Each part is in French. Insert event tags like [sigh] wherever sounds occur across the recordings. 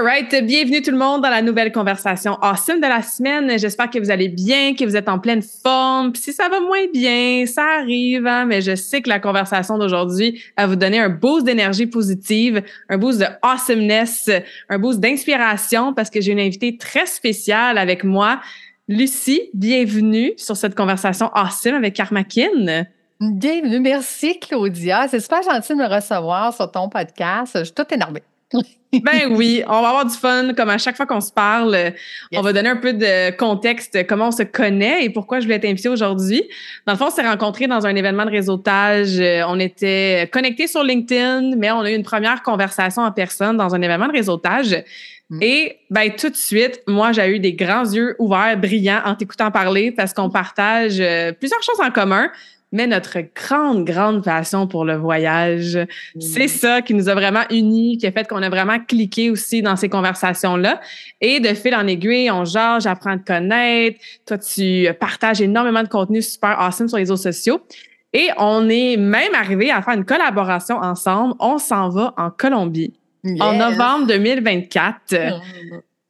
All right, bienvenue tout le monde dans la nouvelle conversation awesome de la semaine. J'espère que vous allez bien, que vous êtes en pleine forme. Si ça va moins bien, ça arrive, hein, mais je sais que la conversation d'aujourd'hui va vous donner un boost d'énergie positive, un boost de awesomeness, un boost d'inspiration parce que j'ai une invitée très spéciale avec moi. Lucie, bienvenue sur cette conversation awesome avec Karmakin. Bienvenue, merci Claudia. C'est super gentil de me recevoir sur ton podcast. Je suis toute énervée. [laughs] ben oui, on va avoir du fun. Comme à chaque fois qu'on se parle, on va donner un peu de contexte, comment on se connaît et pourquoi je voulais t'inviter aujourd'hui. Dans le fond, on s'est rencontrés dans un événement de réseautage. On était connectés sur LinkedIn, mais on a eu une première conversation en personne dans un événement de réseautage. Mm. Et ben tout de suite, moi j'ai eu des grands yeux ouverts, brillants en t'écoutant parler parce qu'on partage euh, plusieurs choses en commun mais notre grande, grande passion pour le voyage. C'est ça qui nous a vraiment unis, qui a fait qu'on a vraiment cliqué aussi dans ces conversations-là. Et de fil en aiguille, on genre, j'apprends à te connaître. Toi, tu partages énormément de contenu super awesome sur les réseaux sociaux. Et on est même arrivé à faire une collaboration ensemble. On s'en va en Colombie en novembre 2024.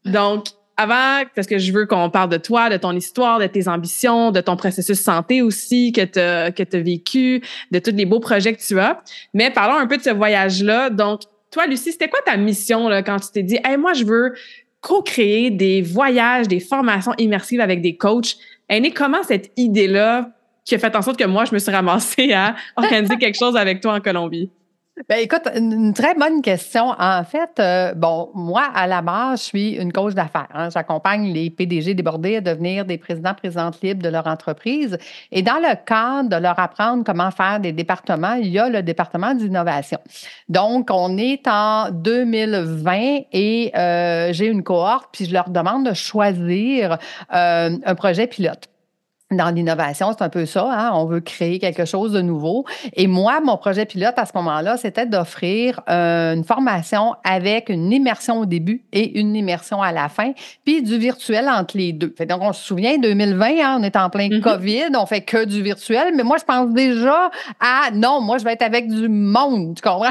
Donc, avant, parce que je veux qu'on parle de toi, de ton histoire, de tes ambitions, de ton processus santé aussi que tu as, que vécu, de tous les beaux projets que tu as. Mais parlons un peu de ce voyage-là. Donc, toi, Lucie, c'était quoi ta mission là, quand tu t'es dit, hey, moi, je veux co-créer des voyages, des formations immersives avec des coachs? Et comment cette idée-là qui a fait en sorte que moi, je me suis ramassée à [laughs] organiser quelque chose avec toi en Colombie? Ben, écoute, une très bonne question. En fait, euh, bon, moi, à la base, je suis une coach d'affaires. Hein. J'accompagne les PDG débordés à devenir des présidents présidentes libres de leur entreprise. Et dans le cadre de leur apprendre comment faire des départements, il y a le département d'innovation. Donc, on est en 2020 et euh, j'ai une cohorte, puis je leur demande de choisir euh, un projet pilote dans l'innovation, c'est un peu ça. Hein? On veut créer quelque chose de nouveau. Et moi, mon projet pilote à ce moment-là, c'était d'offrir euh, une formation avec une immersion au début et une immersion à la fin, puis du virtuel entre les deux. Fait donc, on se souvient, 2020, hein, on est en plein mm-hmm. COVID, on fait que du virtuel, mais moi, je pense déjà à non, moi, je vais être avec du monde, tu comprends?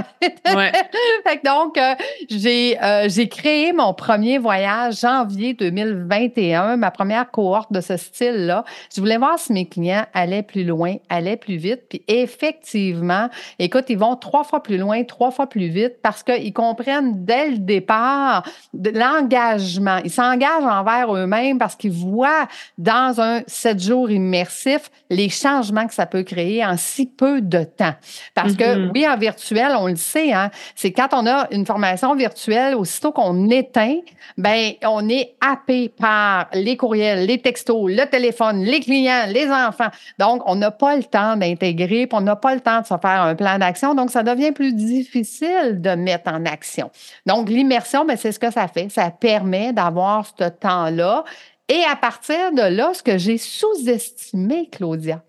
Ouais. [laughs] fait donc, euh, j'ai, euh, j'ai créé mon premier voyage janvier 2021, ma première cohorte de ce style-là. Je voulais voir si mes clients allaient plus loin, allaient plus vite. Puis effectivement, écoute, ils vont trois fois plus loin, trois fois plus vite parce qu'ils comprennent dès le départ l'engagement. Ils s'engagent envers eux-mêmes parce qu'ils voient dans un sept jours immersif les changements que ça peut créer en si peu de temps. Parce que mm-hmm. oui, en virtuel, on le sait, hein, c'est quand on a une formation virtuelle, aussitôt qu'on éteint, ben on est happé par les courriels, les textos, le téléphone, les clients les enfants. Donc, on n'a pas le temps d'intégrer, puis on n'a pas le temps de se faire un plan d'action. Donc, ça devient plus difficile de mettre en action. Donc, l'immersion, ben, c'est ce que ça fait. Ça permet d'avoir ce temps-là. Et à partir de là, ce que j'ai sous-estimé, Claudia,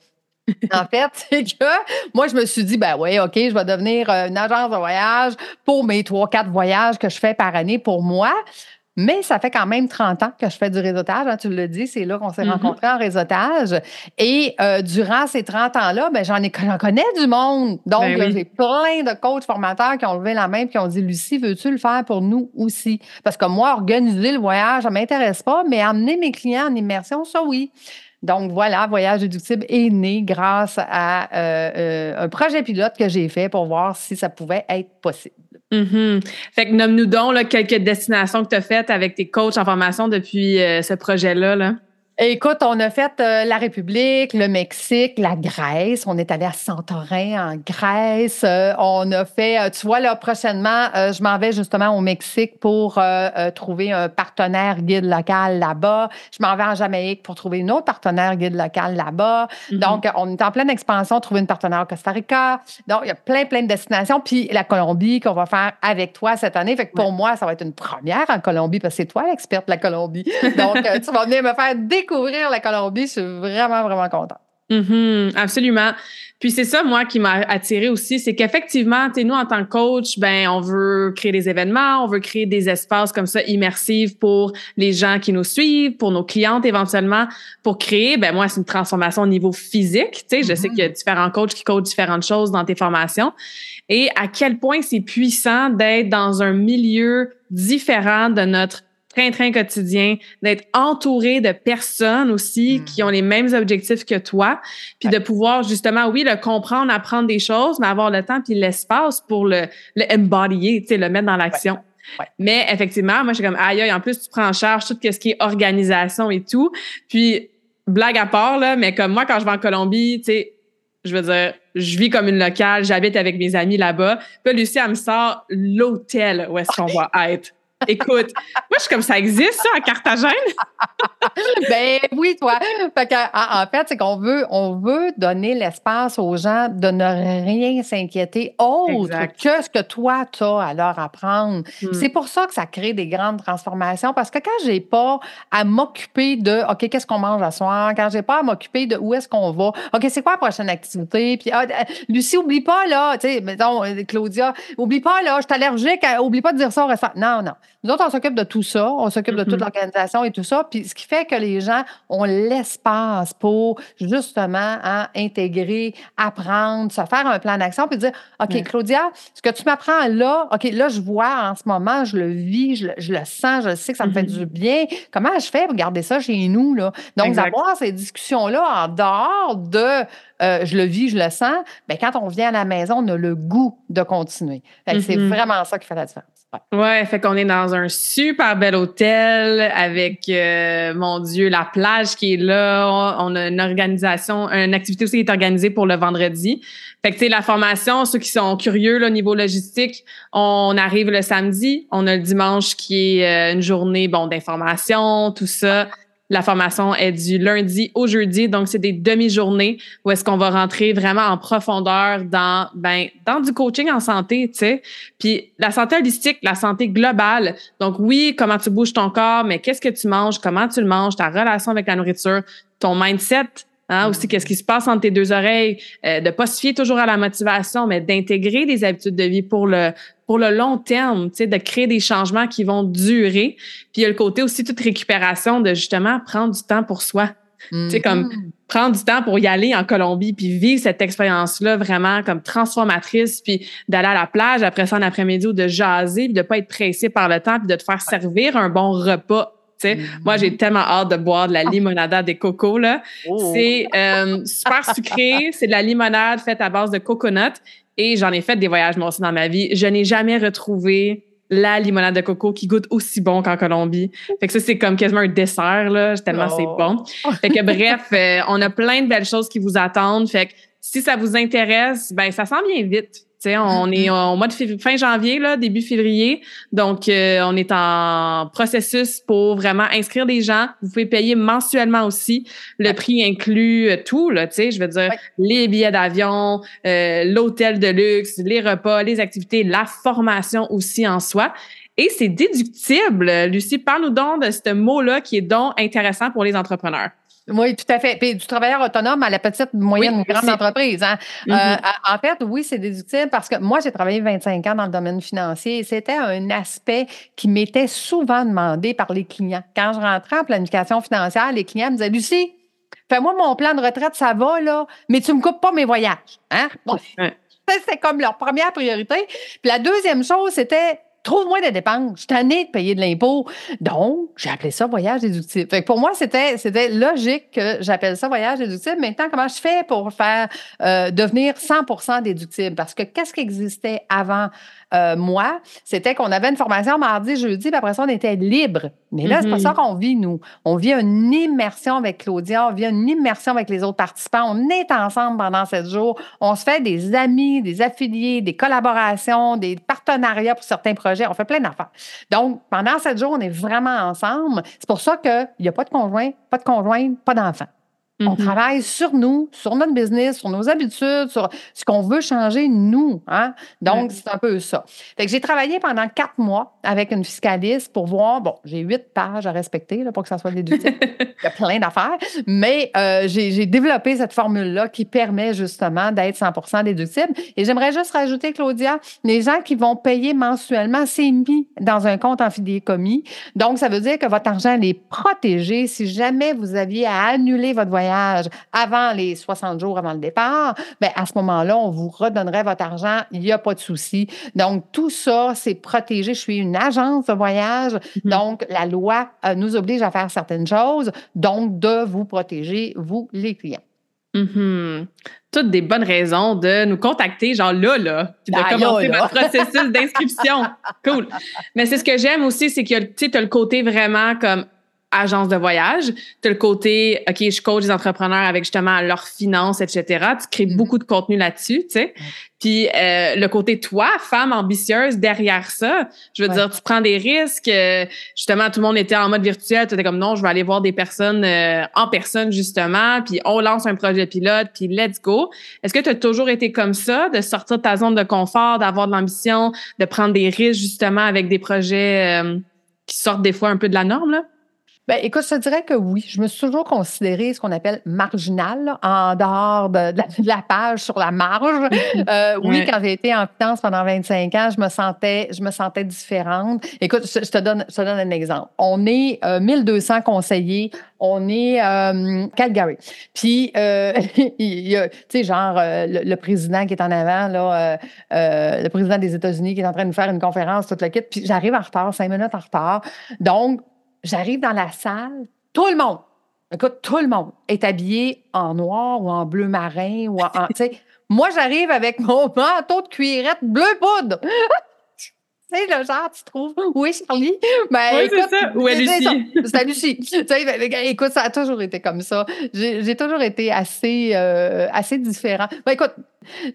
[laughs] en fait, c'est que moi, je me suis dit, ben oui, OK, je vais devenir une agence de voyage pour mes trois, quatre voyages que je fais par année pour moi. Mais ça fait quand même 30 ans que je fais du réseautage. Hein, tu le dis, c'est là qu'on s'est mm-hmm. rencontrés en réseautage. Et euh, durant ces 30 ans-là, ben, j'en, ai, connais du monde. Donc, ben j'ai plein de coachs formateurs qui ont levé la main et qui ont dit Lucie, veux-tu le faire pour nous aussi? Parce que moi, organiser le voyage, ça ne m'intéresse pas, mais amener mes clients en immersion, ça oui. Donc voilà, Voyage déductible est né grâce à euh, euh, un projet pilote que j'ai fait pour voir si ça pouvait être possible. Mm-hmm. Fait que nomme-nous donc là, quelques destinations que tu as faites avec tes coachs en formation depuis euh, ce projet-là. Là. Écoute, on a fait euh, la République, le Mexique, la Grèce. On est allé à Santorin en Grèce. Euh, on a fait, euh, tu vois, là, prochainement, je m'en vais justement au Mexique pour trouver un partenaire guide local là-bas. Je m'en vais en Jamaïque pour trouver une autre partenaire guide local là-bas. Mm-hmm. Donc, on est en pleine expansion, trouver une partenaire au Costa Rica. Donc, il y a plein, plein de destinations. Puis la Colombie qu'on va faire avec toi cette année. Fait que pour moi, ça va être une première en Colombie parce que c'est toi l'experte de la Colombie. Donc, tu vas venir me faire découvrir découvrir la Colombie. Je suis vraiment, vraiment contente. Mm-hmm, absolument. Puis c'est ça, moi, qui m'a attiré aussi, c'est qu'effectivement, nous, en tant que coach, ben, on veut créer des événements, on veut créer des espaces comme ça immersifs pour les gens qui nous suivent, pour nos clientes éventuellement, pour créer, ben, moi, c'est une transformation au niveau physique. Tu sais, je sais qu'il y a mm-hmm. différents coachs qui coachent différentes choses dans tes formations. Et à quel point c'est puissant d'être dans un milieu différent de notre train-train quotidien, d'être entouré de personnes aussi mm. qui ont les mêmes objectifs que toi, puis de pouvoir justement, oui, le comprendre, apprendre des choses, mais avoir le temps puis l'espace pour le, le embodyer, tu sais, le mettre dans l'action. Mais effectivement, moi, je suis comme, aïe, aïe, en plus, tu prends en charge tout ce qui est organisation et tout. Puis, blague à part, là, mais comme moi, quand je vais en Colombie, tu sais, je veux dire, je vis comme une locale, j'habite avec mes amis là-bas. Puis Lucie, elle me sort l'hôtel où est-ce qu'on va être. Écoute, moi, je suis comme ça existe, ça, à Carthagène? [laughs] ben oui, toi. en, fait, c'est qu'on veut, on veut donner l'espace aux gens de ne rien s'inquiéter autre que ce que toi, tu as à leur apprendre. Hmm. C'est pour ça que ça crée des grandes transformations parce que quand j'ai pas à m'occuper de OK, qu'est-ce qu'on mange à soir, quand j'ai pas à m'occuper de où est-ce qu'on va, OK, c'est quoi la prochaine activité, puis ah, euh, Lucie, oublie pas, là, tu sais, mettons, euh, Claudia, oublie pas, là, je suis allergique, oublie pas de dire ça au restaurant. Non, non. Nous autres, on s'occupe de tout ça, on s'occupe de toute mm-hmm. l'organisation et tout ça. Puis ce qui fait que les gens ont l'espace pour justement hein, intégrer, apprendre, se faire un plan d'action, puis dire OK, Claudia, ce que tu m'apprends là, OK, là, je vois en ce moment, je le vis, je le, sens, je sais que ça me fait mm-hmm. du bien. Comment je fais pour garder ça chez nous? Là? Donc, d'avoir ces discussions-là en dehors de euh, je le vis, je le sens, bien, quand on vient à la maison, on a le goût de continuer. C'est mm-hmm. vraiment ça qui fait la différence. Ouais. fait qu'on est dans un super bel hôtel avec, euh, mon Dieu, la plage qui est là. On a une organisation, une activité aussi qui est organisée pour le vendredi. Fait que, tu sais, la formation, ceux qui sont curieux, là, au niveau logistique, on arrive le samedi. On a le dimanche qui est euh, une journée, bon, d'information, tout ça. La formation est du lundi au jeudi, donc c'est des demi-journées où est-ce qu'on va rentrer vraiment en profondeur dans ben dans du coaching en santé, tu sais. Puis la santé holistique, la santé globale. Donc oui, comment tu bouges ton corps, mais qu'est-ce que tu manges, comment tu le manges, ta relation avec la nourriture, ton mindset, Hein, aussi, qu'est-ce qui se passe entre tes deux oreilles, euh, de pas se fier toujours à la motivation, mais d'intégrer des habitudes de vie pour le pour le long terme, tu sais, de créer des changements qui vont durer. Puis il y a le côté aussi toute récupération de justement prendre du temps pour soi. Tu sais, comme mm-hmm. prendre du temps pour y aller en Colombie, puis vivre cette expérience-là vraiment comme transformatrice, puis d'aller à la plage après ça en après-midi ou de jaser, puis de pas être pressé par le temps, puis de te faire servir un bon repas moi, j'ai tellement hâte de boire de la limonada des cocos. Là. Oh. C'est euh, super sucré. C'est de la limonade faite à base de coconut. Et j'en ai fait des voyages, moi aussi, dans ma vie. Je n'ai jamais retrouvé la limonade de coco qui goûte aussi bon qu'en Colombie. Fait que ça, c'est comme quasiment un dessert, là, tellement c'est oh. bon. Fait que bref, euh, on a plein de belles choses qui vous attendent. Fait que si ça vous intéresse, ben ça sent bien vite on est au mois de fin janvier, là, début février. Donc, euh, on est en processus pour vraiment inscrire des gens. Vous pouvez payer mensuellement aussi. Le prix inclut euh, tout, là, je veux dire, les billets d'avion, euh, l'hôtel de luxe, les repas, les activités, la formation aussi en soi. Et c'est déductible. Lucie, parle-nous donc de ce mot-là qui est donc intéressant pour les entrepreneurs. Oui, tout à fait. Puis du travailleur autonome à la petite, moyenne ou grande entreprise. Hein. Euh, mm-hmm. en fait, oui, c'est déductible parce que moi, j'ai travaillé 25 ans dans le domaine financier et c'était un aspect qui m'était souvent demandé par les clients. Quand je rentrais en planification financière, les clients me disaient Lucie, fais-moi mon plan de retraite, ça va, là, mais tu ne me coupes pas mes voyages. Hein? Bon, C'était comme leur première priorité. Puis la deuxième chose, c'était trouve-moi des dépenses. Je suis tannée de payer de l'impôt. Donc, j'ai appelé ça voyage déductible. Fait pour moi, c'était, c'était logique que j'appelle ça voyage déductible. Maintenant, comment je fais pour faire euh, devenir 100% déductible? Parce que qu'est-ce qui existait avant? Euh, moi, c'était qu'on avait une formation mardi, jeudi, puis après ça, on était libre. Mais là, c'est pas ça mm-hmm. qu'on vit, nous. On vit une immersion avec Claudia, on vit une immersion avec les autres participants. On est ensemble pendant sept jours. On se fait des amis, des affiliés, des collaborations, des partenariats pour certains projets. On fait plein d'affaires. Donc, pendant sept jours, on est vraiment ensemble. C'est pour ça qu'il n'y a pas de conjoint, pas de conjointe, pas d'enfant. On mm-hmm. travaille sur nous, sur notre business, sur nos habitudes, sur ce qu'on veut changer nous. Hein? Donc, c'est un peu ça. Fait que j'ai travaillé pendant quatre mois avec une fiscaliste pour voir, bon, j'ai huit pages à respecter là, pour que ça soit déductible. [laughs] Il y a plein d'affaires, mais euh, j'ai développé cette formule-là qui permet justement d'être 100% déductible. Et j'aimerais juste rajouter, Claudia, les gens qui vont payer mensuellement, c'est mis dans un compte en commis. Donc, ça veut dire que votre argent est protégé si jamais vous aviez à annuler votre voyage avant les 60 jours avant le départ, bien, à ce moment-là, on vous redonnerait votre argent. Il n'y a pas de souci. Donc, tout ça, c'est protégé. Je suis une agence de voyage. Mm-hmm. Donc, la loi euh, nous oblige à faire certaines choses, donc de vous protéger, vous, les clients. Mm-hmm. Toutes des bonnes raisons de nous contacter, genre là, là, puis de ben, commencer votre processus d'inscription. [laughs] cool. Mais c'est ce que j'aime aussi, c'est que tu as le côté vraiment comme agence de voyage. Tu as le côté, OK, je coach des entrepreneurs avec justement leurs finances, etc. Tu crées mm-hmm. beaucoup de contenu là-dessus, tu sais. Puis euh, le côté toi, femme ambitieuse, derrière ça, je veux dire, tu prends des risques. Euh, justement, tout le monde était en mode virtuel. Tu étais comme, non, je vais aller voir des personnes euh, en personne, justement. Puis on lance un projet pilote, puis let's go. Est-ce que tu as toujours été comme ça, de sortir de ta zone de confort, d'avoir de l'ambition, de prendre des risques, justement, avec des projets qui sortent des fois un peu de la norme, là? Bien, écoute, je te dirais que oui. Je me suis toujours considérée ce qu'on appelle marginale, en dehors de, la, page sur la marge. [laughs] Euh, oui, quand j'ai été en finance pendant 25 ans, je me sentais, je me sentais différente. Écoute, je, te, donne, je te donne un exemple. On est 1200 euh, conseillers. On est euh, Calgary. Puis, [laughs] il y a, tu sais, genre, le, président qui est en avant, là, le président des États-Unis qui est en train de faire une conférence, toute la kit. Puis, j'arrive en retard, cinq minutes en retard. Donc, j'arrive dans la salle, tout le monde, écoute, tout le monde est habillé en noir ou en bleu marin ou en. [laughs] moi, j'arrive avec mon manteau de cuirette bleu poudre. [laughs] tu sais, le genre, tu trouves? Oui, Charlie? Ben, oui, c'est ça. Ou Lucie? C'est Lucie. tu ben, écoute, ça a toujours été comme ça. J'ai toujours été assez, euh, assez différent. Ben, écoute,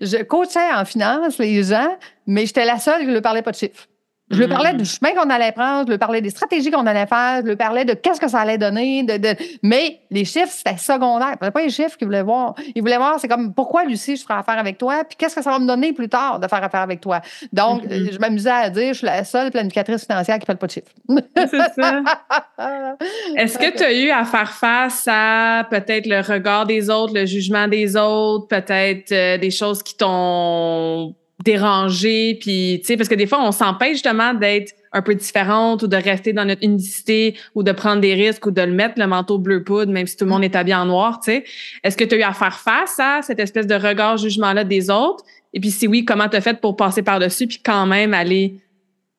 je coachais en finance les gens, mais j'étais la seule qui ne parlait pas de chiffres. Je lui parlais mm. du chemin qu'on allait prendre, je lui parlais des stratégies qu'on allait faire, je lui parlais de qu'est-ce que ça allait donner. De, Mais les chiffres, c'était secondaire. Ce pas les chiffres qu'il voulait voir. Il voulait voir, c'est comme pourquoi, Lucie, je ferai affaire avec toi, puis qu'est-ce que ça va me donner plus tard de faire affaire avec toi? Donc, mm-hmm. je m'amusais à dire, je suis la seule planificatrice financière qui ne fait pas de chiffres. c'est ça. [laughs] Est-ce que tu as eu à faire face à peut-être le regard des autres, le jugement des autres, peut-être euh, des choses qui t'ont déranger, puis tu sais, parce que des fois, on s'empêche justement d'être un peu différente ou de rester dans notre unicité ou de prendre des risques ou de le mettre le manteau bleu poudre, même si tout le monde est habillé en noir, tu sais. Est-ce que tu as eu à faire face à cette espèce de regard jugement-là des autres? Et puis si oui, comment tu as fait pour passer par-dessus puis quand même aller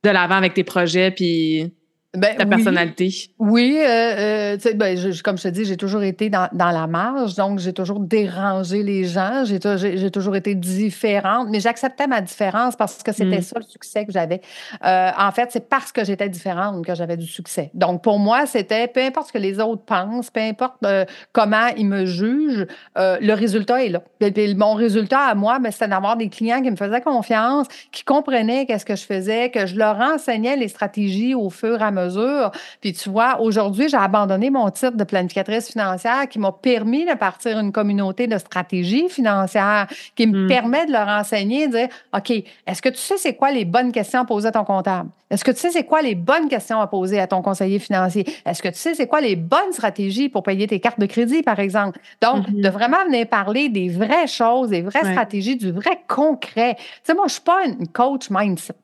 de l'avant avec tes projets puis ben, ta personnalité. Oui, euh, euh ben, comme je te dis, j'ai toujours été dans, dans, la marge, donc j'ai toujours dérangé les gens, j'ai toujours été différente, mais j'acceptais ma différence parce que c'était mm. ça le succès que j'avais. Euh, en fait, c'est parce que j'étais différente que j'avais du succès. Donc pour moi, c'était peu importe ce que les autres pensent, peu importe euh, comment ils me jugent, le résultat est là. mon résultat à moi, ben, c'était d'avoir des clients qui me faisaient confiance, qui comprenaient qu'est-ce que je faisais, que je leur enseignais les stratégies au fur et à mesure puis tu vois, aujourd'hui, j'ai abandonné mon titre de planificatrice financière qui m'a permis de partir une communauté de stratégie financière qui me hmm. permet de leur enseigner, de dire, OK, est-ce que tu sais c'est quoi les bonnes questions à poser à ton comptable? Est-ce que tu sais c'est quoi les bonnes questions à poser à ton conseiller financier? Est-ce que tu sais c'est quoi les bonnes stratégies pour payer tes cartes de crédit, par exemple? Donc, mm-hmm. de vraiment venir parler des vraies choses, des vraies stratégies, du vrai concret. Tu sais, moi, je suis pas une coach mindset.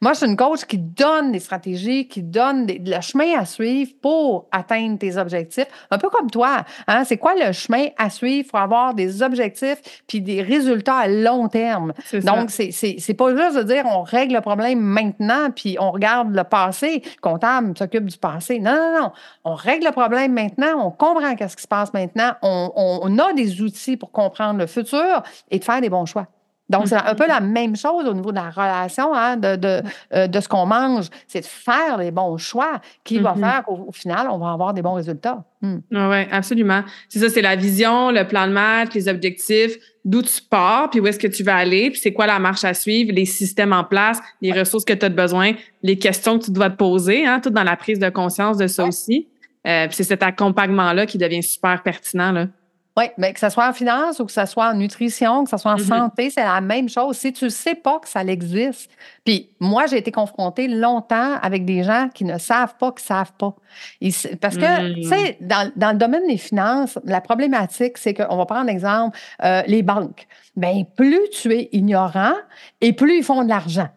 Moi, je suis une coach qui donne des stratégies, qui donne le chemin à suivre pour atteindre tes objectifs. Un peu comme toi. Hein? C'est quoi le chemin à suivre pour avoir des objectifs puis des résultats à long terme? Donc, c'est pas juste de dire on règle le problème maintenant puis on regarde le passé. Comptable s'occupe du passé. Non, non, non. On règle le problème maintenant, on comprend qu'est-ce qui se passe maintenant, on, on a des outils pour comprendre le futur et de faire des bons choix. Donc, c'est un peu la même chose au niveau de la relation, hein, de, de, euh, de, ce qu'on mange. C'est de faire les bons choix qui va mm-hmm. faire qu'au final, on va avoir des bons résultats? Mm. Oui, absolument. C'est ça, c'est la vision, le plan de match, les objectifs, d'où tu pars, puis où est-ce que tu vas aller, puis c'est quoi la marche à suivre, les systèmes en place, les ressources que tu as besoin, les questions que tu dois te poser, hein, tout dans la prise de conscience de ça aussi. Euh, c'est cet accompagnement-là qui devient super pertinent. Là. Oui, mais que ce soit en finance ou que ce soit en nutrition, que ce soit en mm-hmm. santé, c'est la même chose. Si tu ne sais pas que ça existe, puis moi, j'ai été confrontée longtemps avec des gens qui ne savent pas qu'ils ne savent pas. parce que, tu sais, mm. dans, dans, le domaine des finances, la problématique, c'est qu'on va prendre exemple, euh, les banques. Bien, plus tu es ignorant et plus ils font de l'argent.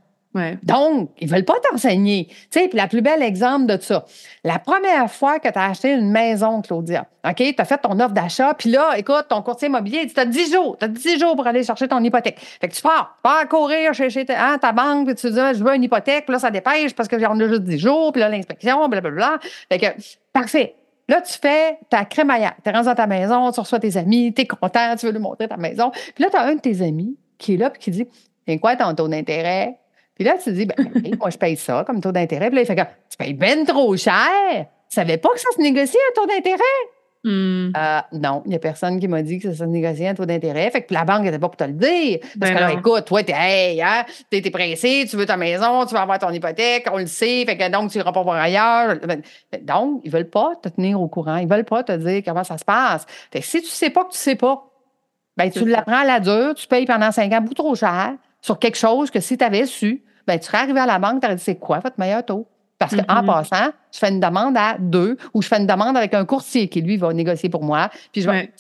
Donc, ils ne veulent pas t'enseigner. Tu sais, puis la plus belle exemple de ça, la première fois que tu as acheté une maison, Claudia, OK, tu as fait ton offre d'achat, puis là, écoute, ton courtier immobilier tu as 10 jours, tu as 10 jours pour aller chercher ton hypothèque. Fait que tu pars, pars courir chez, hein, ta, banque, puis tu dis, je veux une hypothèque, puis là, ça dépêche parce que j'en ai juste 10 jours, puis là, l'inspection, blablabla. Fait que, parfait. Là, tu fais ta crémaillère. Tu es rendu dans ta maison, tu reçois tes amis, tu es content, tu veux lui montrer ta maison. Puis là, tu as un de tes amis qui est là, puis qui dit, c'est quoi ton taux d'intérêt? Puis là, tu te dis, ben, moi, je paye ça comme taux d'intérêt. Puis là, il fait que tu payes bien trop cher. Tu savais pas que ça se négocie un taux d'intérêt? Hmm. Euh, non, il n'y a personne qui m'a dit que ça se négociait un taux d'intérêt. Fait que la banque n'était pas pour te le dire. Parce ben que là, écoute, toi, t'es hey, hein, es, pressé, tu veux ta maison, tu veux avoir ton hypothèque, on le sait, fait que donc tu iras pas voir ailleurs. Ben, ben, donc, ils veulent pas te tenir au courant. Ils veulent pas te dire comment ça se passe. Fait que si tu sais pas que tu sais pas, ben, tu l'apprends à la dure, tu payes pendant cinq ans beaucoup trop cher sur quelque chose que si tu avais su, ben, tu serais arrivé à la banque, tu aurais dit c'est quoi votre meilleur taux? Parce qu'en mm-hmm. passant, je fais une demande à deux ou je fais une demande avec un courtier qui, lui, va négocier pour moi. Puis je vais,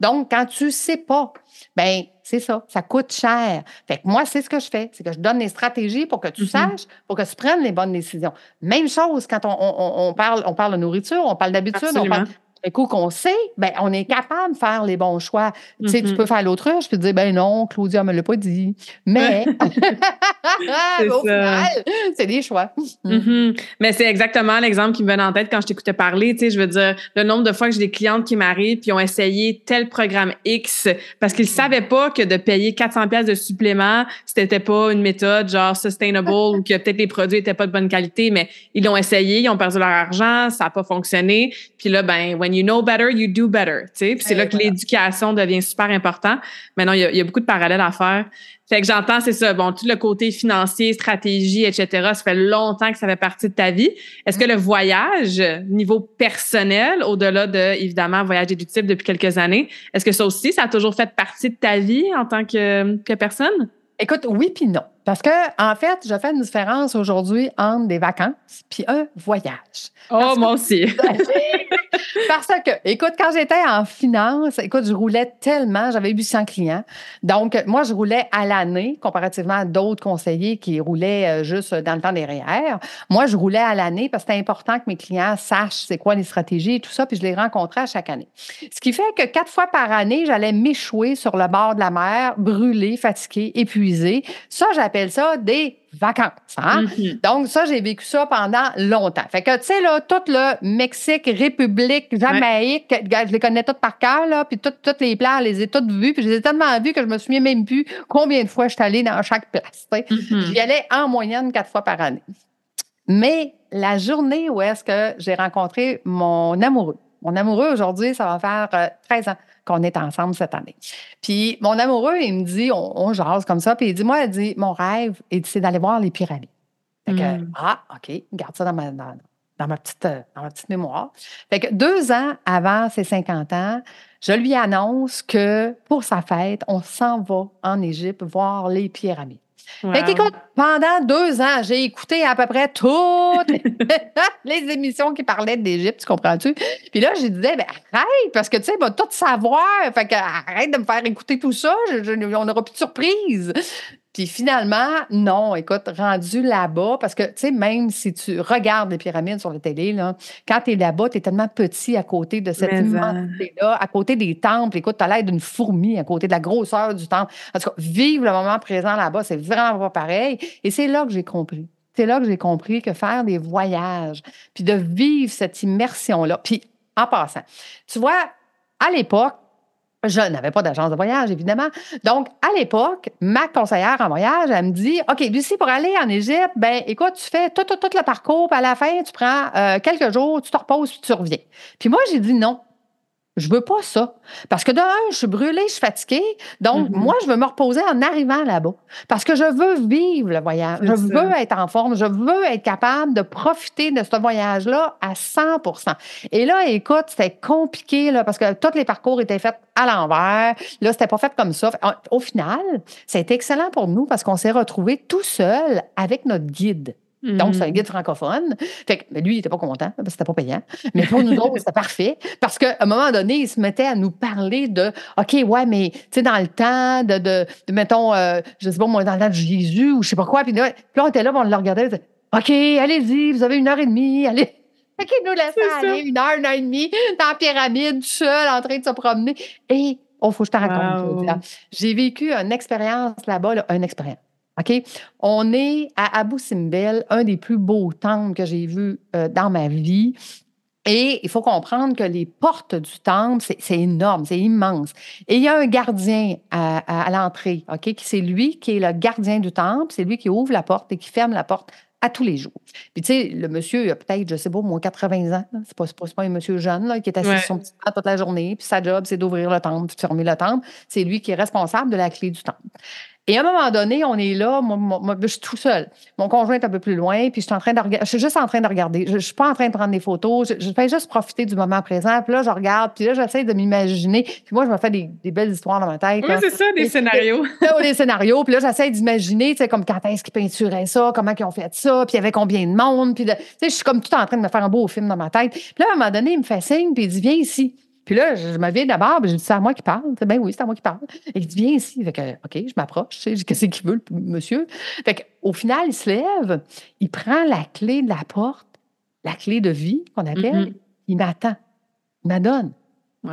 Donc, quand tu ne sais pas, ben c'est ça, ça coûte cher. Fait que moi, c'est ce que je fais, c'est que je donne des stratégies pour que tu mm-hmm. saches, pour que tu prennes les bonnes décisions. Même chose quand on, parle, on parle de nourriture, on parle d'habitude, on parle coup qu'on sait, ben, on est capable de faire les bons choix. Tu sais, tu mm-hmm. peux faire l'autruche puis te dire, ben non, Claudia me l'a pas dit. Mais, [laughs] [laughs] au final, c'est des choix. Mm-hmm. Mais c'est exactement l'exemple qui me venait en tête quand je t'écoutais parler. Tu sais, je veux dire, le nombre de fois que j'ai des clientes qui m'arrivent puis ont essayé tel programme X parce qu'ils savaient pas que de payer 400 pièces de supplément, c'était pas une méthode genre sustainable ou que peut-être les produits étaient pas de bonne qualité, mais ils l'ont essayé, ils ont perdu leur argent, ça a pas fonctionné. Puis là, ben, when you know better, you do better. Puis c'est là que l'éducation devient super important. Maintenant, il y, a, beaucoup de parallèles à faire. Fait que j'entends, c'est ça. Bon, tout le côté financier, stratégie, etc. Ça fait longtemps que ça fait partie de ta vie. Est-ce que le voyage, niveau personnel, au-delà de évidemment voyage éducatif depuis quelques années, est-ce que ça aussi, ça a toujours fait partie de ta vie en tant que, que personne? Écoute, oui puis non. Parce que, en fait, je fais une différence aujourd'hui entre des vacances puis un voyage. Oh, moi aussi. [laughs] parce que, écoute, quand j'étais en finance, écoute, je roulais tellement, j'avais 800 clients. Donc, moi, je roulais à l'année, comparativement à d'autres conseillers qui roulaient euh, juste dans le temps des REER. Moi, je roulais à l'année parce que c'était important que mes clients sachent c'est quoi les stratégies et tout ça, puis je les rencontrais à chaque année. Ce qui fait que quatre fois par année, j'allais m'échouer sur le bord de la mer, brûler, fatigué, épuisé. Ça, j'appelle ça des vacances. Hein? Mm-hmm. Donc, ça, j'ai vécu ça pendant longtemps. Fait que, tu sais, là, tout le Mexique, République, Jamaïque, je les connais toutes par cœur, là, puis toutes, toutes les places, je les ai toutes vues, puis je les ai tellement vues que je me souviens même plus combien de fois je suis allée dans chaque place. Mm-hmm. J'y allais en moyenne quatre fois par année. Mais la journée où est-ce que j'ai rencontré mon amoureux, mon amoureux aujourd'hui, ça va faire 13 euh, ans qu'on est ensemble cette année. Puis mon amoureux, il me dit, on, jase comme ça, puis il dit, moi, il dit, mon rêve, c'est d'aller voir les pyramides. Fait que, hmm. ah, OK, garde ça dans ma, dans, ma, petite, euh, dans ma petite mémoire. Fait que deux ans avant ses 50 ans, je lui annonce que pour sa fête, on s'en va en Égypte voir les pyramides. Fait qu'écoute, pendant deux ans, j'ai écouté à peu près toutes les [laughs] émissions qui parlaient d'Égypte, tu comprends-tu? Puis là, je disais, ben arrête, parce que tu sais, va tout savoir. Fait que arrête de me faire écouter tout ça, on n'aura plus de surprise. Puis finalement, non, écoute, rendu là-bas, parce que, tu sais, même si tu regardes les pyramides sur la télé, là, quand tu es là-bas, tu es tellement petit à côté de cette immensité-là, à côté des temples. Écoute, tu as l'air d'une fourmi à côté de la grosseur du temple. En tout cas, vivre le moment présent là-bas, c'est vraiment pas pareil. Et c'est là que j'ai compris. C'est là que j'ai compris que faire des voyages, puis de vivre cette immersion-là. Puis, en passant, tu vois, à l'époque, je n'avais pas d'agence de voyage, évidemment. Donc, à l'époque, ma conseillère en voyage, elle me dit OK, Lucie, pour aller en Égypte, ben écoute, tu fais tout, tout, tout le parcours, puis à la fin, tu prends euh, quelques jours, tu te reposes, puis tu reviens. Puis moi, j'ai dit non. Je veux pas ça. Parce que d'un, je suis brûlée, je suis fatiguée. Donc, mm-hmm. moi, je veux me reposer en arrivant là-bas. Parce que je veux vivre le voyage. Je veux être en forme. Je veux être capable de profiter de ce voyage-là à 100% Et là, écoute, c'était compliqué, là, parce que tous les parcours étaient faits à l'envers. Là, c'était pas fait comme ça. Au final, été excellent pour nous parce qu'on s'est retrouvés tout seul avec notre guide. Donc, c'est un mm. guide francophone. Fait que, lui, il n'était pas content parce que c'était pas payant. Mais pour nous autres, c'était parfait. Parce qu'à un moment donné, il se mettait à nous parler de OK, ouais, mais tu sais, dans le temps de, de, mettons, euh, je sais pas, moi, dans le temps de Jésus ou je sais pas quoi. Puis là, on était là, on le regardait. On disait, OK, allez-y, vous avez une heure et demie, allez. [laughs] Fait qu'il nous laissait aller une heure, une heure et demie dans la pyramide, seul, en train de se promener. Et, oh, faut que je te raconte. J'ai vécu une expérience là-bas, là, une expérience OK? On est à Abu Simbel, un des plus beaux temples que j'ai vus euh, dans ma vie. Et il faut comprendre que les portes du temple, c'est énorme, c'est immense. Et il y a un gardien à, l'entrée, OK? C'est lui qui est le gardien du temple, c'est lui qui ouvre la porte et qui ferme la porte à tous les jours. Puis, tu sais, le monsieur, il a peut-être, je sais pas, moins 80 ans. C'est pas, pas, pas, un monsieur jeune là, qui est assis sur son petit toute la journée. Puis, sa job, c'est d'ouvrir le temple, de fermer le temple. C'est lui qui est responsable de la clé du temple. Et à un moment donné, on est là, moi, je suis tout seul. Mon conjoint est un peu plus loin, puis je suis en train de. Je suis juste en train de regarder. Je, ne suis pas en train de prendre des photos. Je, fais juste profiter du moment présent. Puis là, je regarde, puis là, j'essaie de m'imaginer. Puis moi, je me fais des, belles histoires dans ma tête. Oui, c'est ça, des scénarios. [laughs] Des, des scénarios. Puis là, j'essaie d'imaginer, tu sais, comme quand est-ce qu'ils peinturaient ça, comment ils ont fait ça, puis il y avait combien de monde. Puis, tu sais, je suis comme tout en train de me faire un beau film dans ma tête. Puis là, à un moment donné, il me fait signe, puis il dit, viens ici. Puis là, je me viens d'abord, je dis, c'est à moi qui parle. Ben oui, c'est à moi qui parle. Et il dit, viens ici. Fait que, OK, je m'approche, qu'est-ce qu'il veut, le monsieur? Fait qu'au final, il se lève, il prend la clé de la porte, la clé de vie qu'on appelle, mm-hmm. il m'attend, il m'adonne.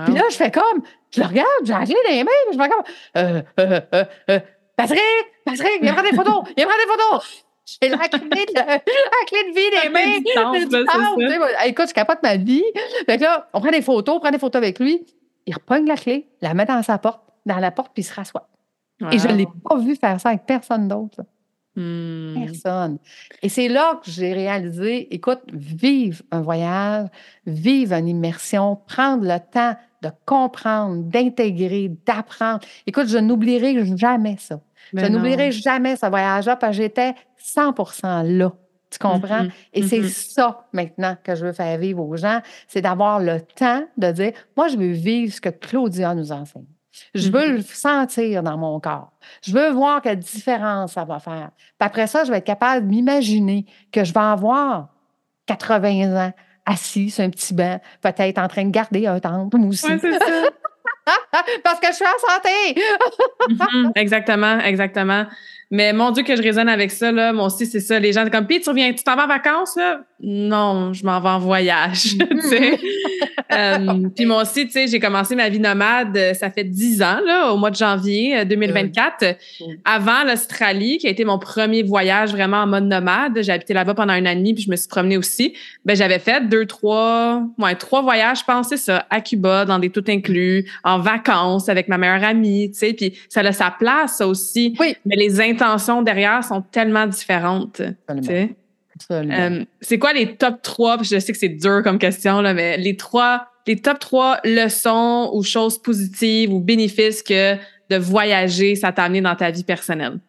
Puis là, je fais comme, je le regarde, j'ai la clé dans les mains, je fais comme, euh, euh, euh, euh, Patrick, Patrick, viens prendre des photos, viens prendre des photos. J'ai la clé, de, [laughs] la clé de vie des mains. Écoute, je capote ma vie. Fait que là, on prend des photos, on prend des photos avec lui. Il repogne la clé, la met dans sa porte, dans la porte, puis il se rassoit. Et je ne l'ai pas vu faire ça avec personne d'autre. Hmm. Personne. Et c'est là que j'ai réalisé, écoute, vive un voyage, vive une immersion, prendre le temps de comprendre, d'intégrer, d'apprendre. Écoute, je n'oublierai jamais ça. Je n'oublierai jamais ce voyage-là parce que j'étais 100% là. Tu comprends? Mm-hmm. Et c'est mm-hmm. ça maintenant que je veux faire vivre aux gens, c'est d'avoir le temps de dire, moi, je veux vivre ce que Claudia nous enseigne. Je veux mm-hmm. le sentir dans mon corps. Je veux voir quelle différence ça va faire. Puis après ça, je vais être capable de m'imaginer que je vais avoir 80 ans assis sur un petit banc, peut-être en train de garder un temple, aussi. c'est ça. [laughs] [laughs] Parce que je suis en santé. exactement, exactement. Mais mon Dieu, que je résonne avec ça, là. Moi aussi, c'est ça. Les gens, comme, puis tu reviens, tu t'en vas en vacances, là? Non, je m'en vais en voyage, [laughs] sais. Euh, puis moi aussi, tu sais, j'ai commencé ma vie nomade, euh, ça fait dix ans, là, au mois de janvier 2024. Euh, Avant l'Australie, qui a été mon premier voyage vraiment en mode nomade. J'ai habité là-bas pendant un an et demi, puis je me suis promenée aussi. Ben, j'avais fait deux, trois, ouais, trois voyages, je pense, c'est ça, à Cuba, dans des tout inclus, en vacances, avec ma meilleure amie, tu sais. Puis ça a sa place, ça aussi. Oui. Mais les intentions derrière sont tellement différentes, sais. Euh, c'est quoi les top 3, je sais que c'est dur comme question, là, mais les trois, les top 3 leçons ou choses positives ou bénéfices que de voyager, ça t'a amené dans ta vie personnelle?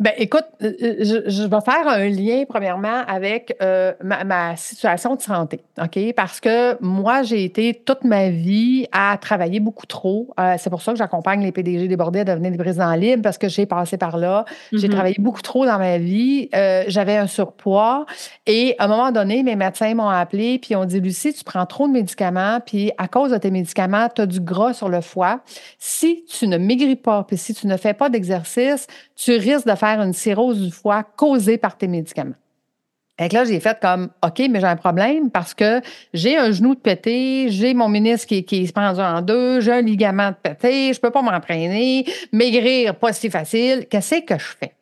Ben, écoute, euh, euh, je, vais faire un lien, premièrement, avec euh, ma, situation de santé, OK? Parce que moi, j'ai été toute ma vie à travailler beaucoup trop. c'est pour ça que j'accompagne les PDG débordés à devenir des présidents libres, parce que j'ai passé par là. J'ai mm-hmm. travaillé beaucoup trop dans ma vie. J'avais un surpoids. Et à un moment donné, mes médecins m'ont appelé, puis ont dit, Lucie, tu prends trop de médicaments, puis à cause de tes médicaments, tu as du gras sur le foie. Si tu ne maigris pas, puis si tu ne fais pas d'exercice, tu risques de faire une cirrhose du foie causée par tes médicaments. Et là, j'ai fait comme, OK, mais j'ai un problème parce que j'ai un genou de pété, j'ai mon ministre qui, qui est pendu en deux, j'ai un ligament de pété, je peux pas m'entraîner, maigrir, pas si facile. Qu'est-ce que je fais?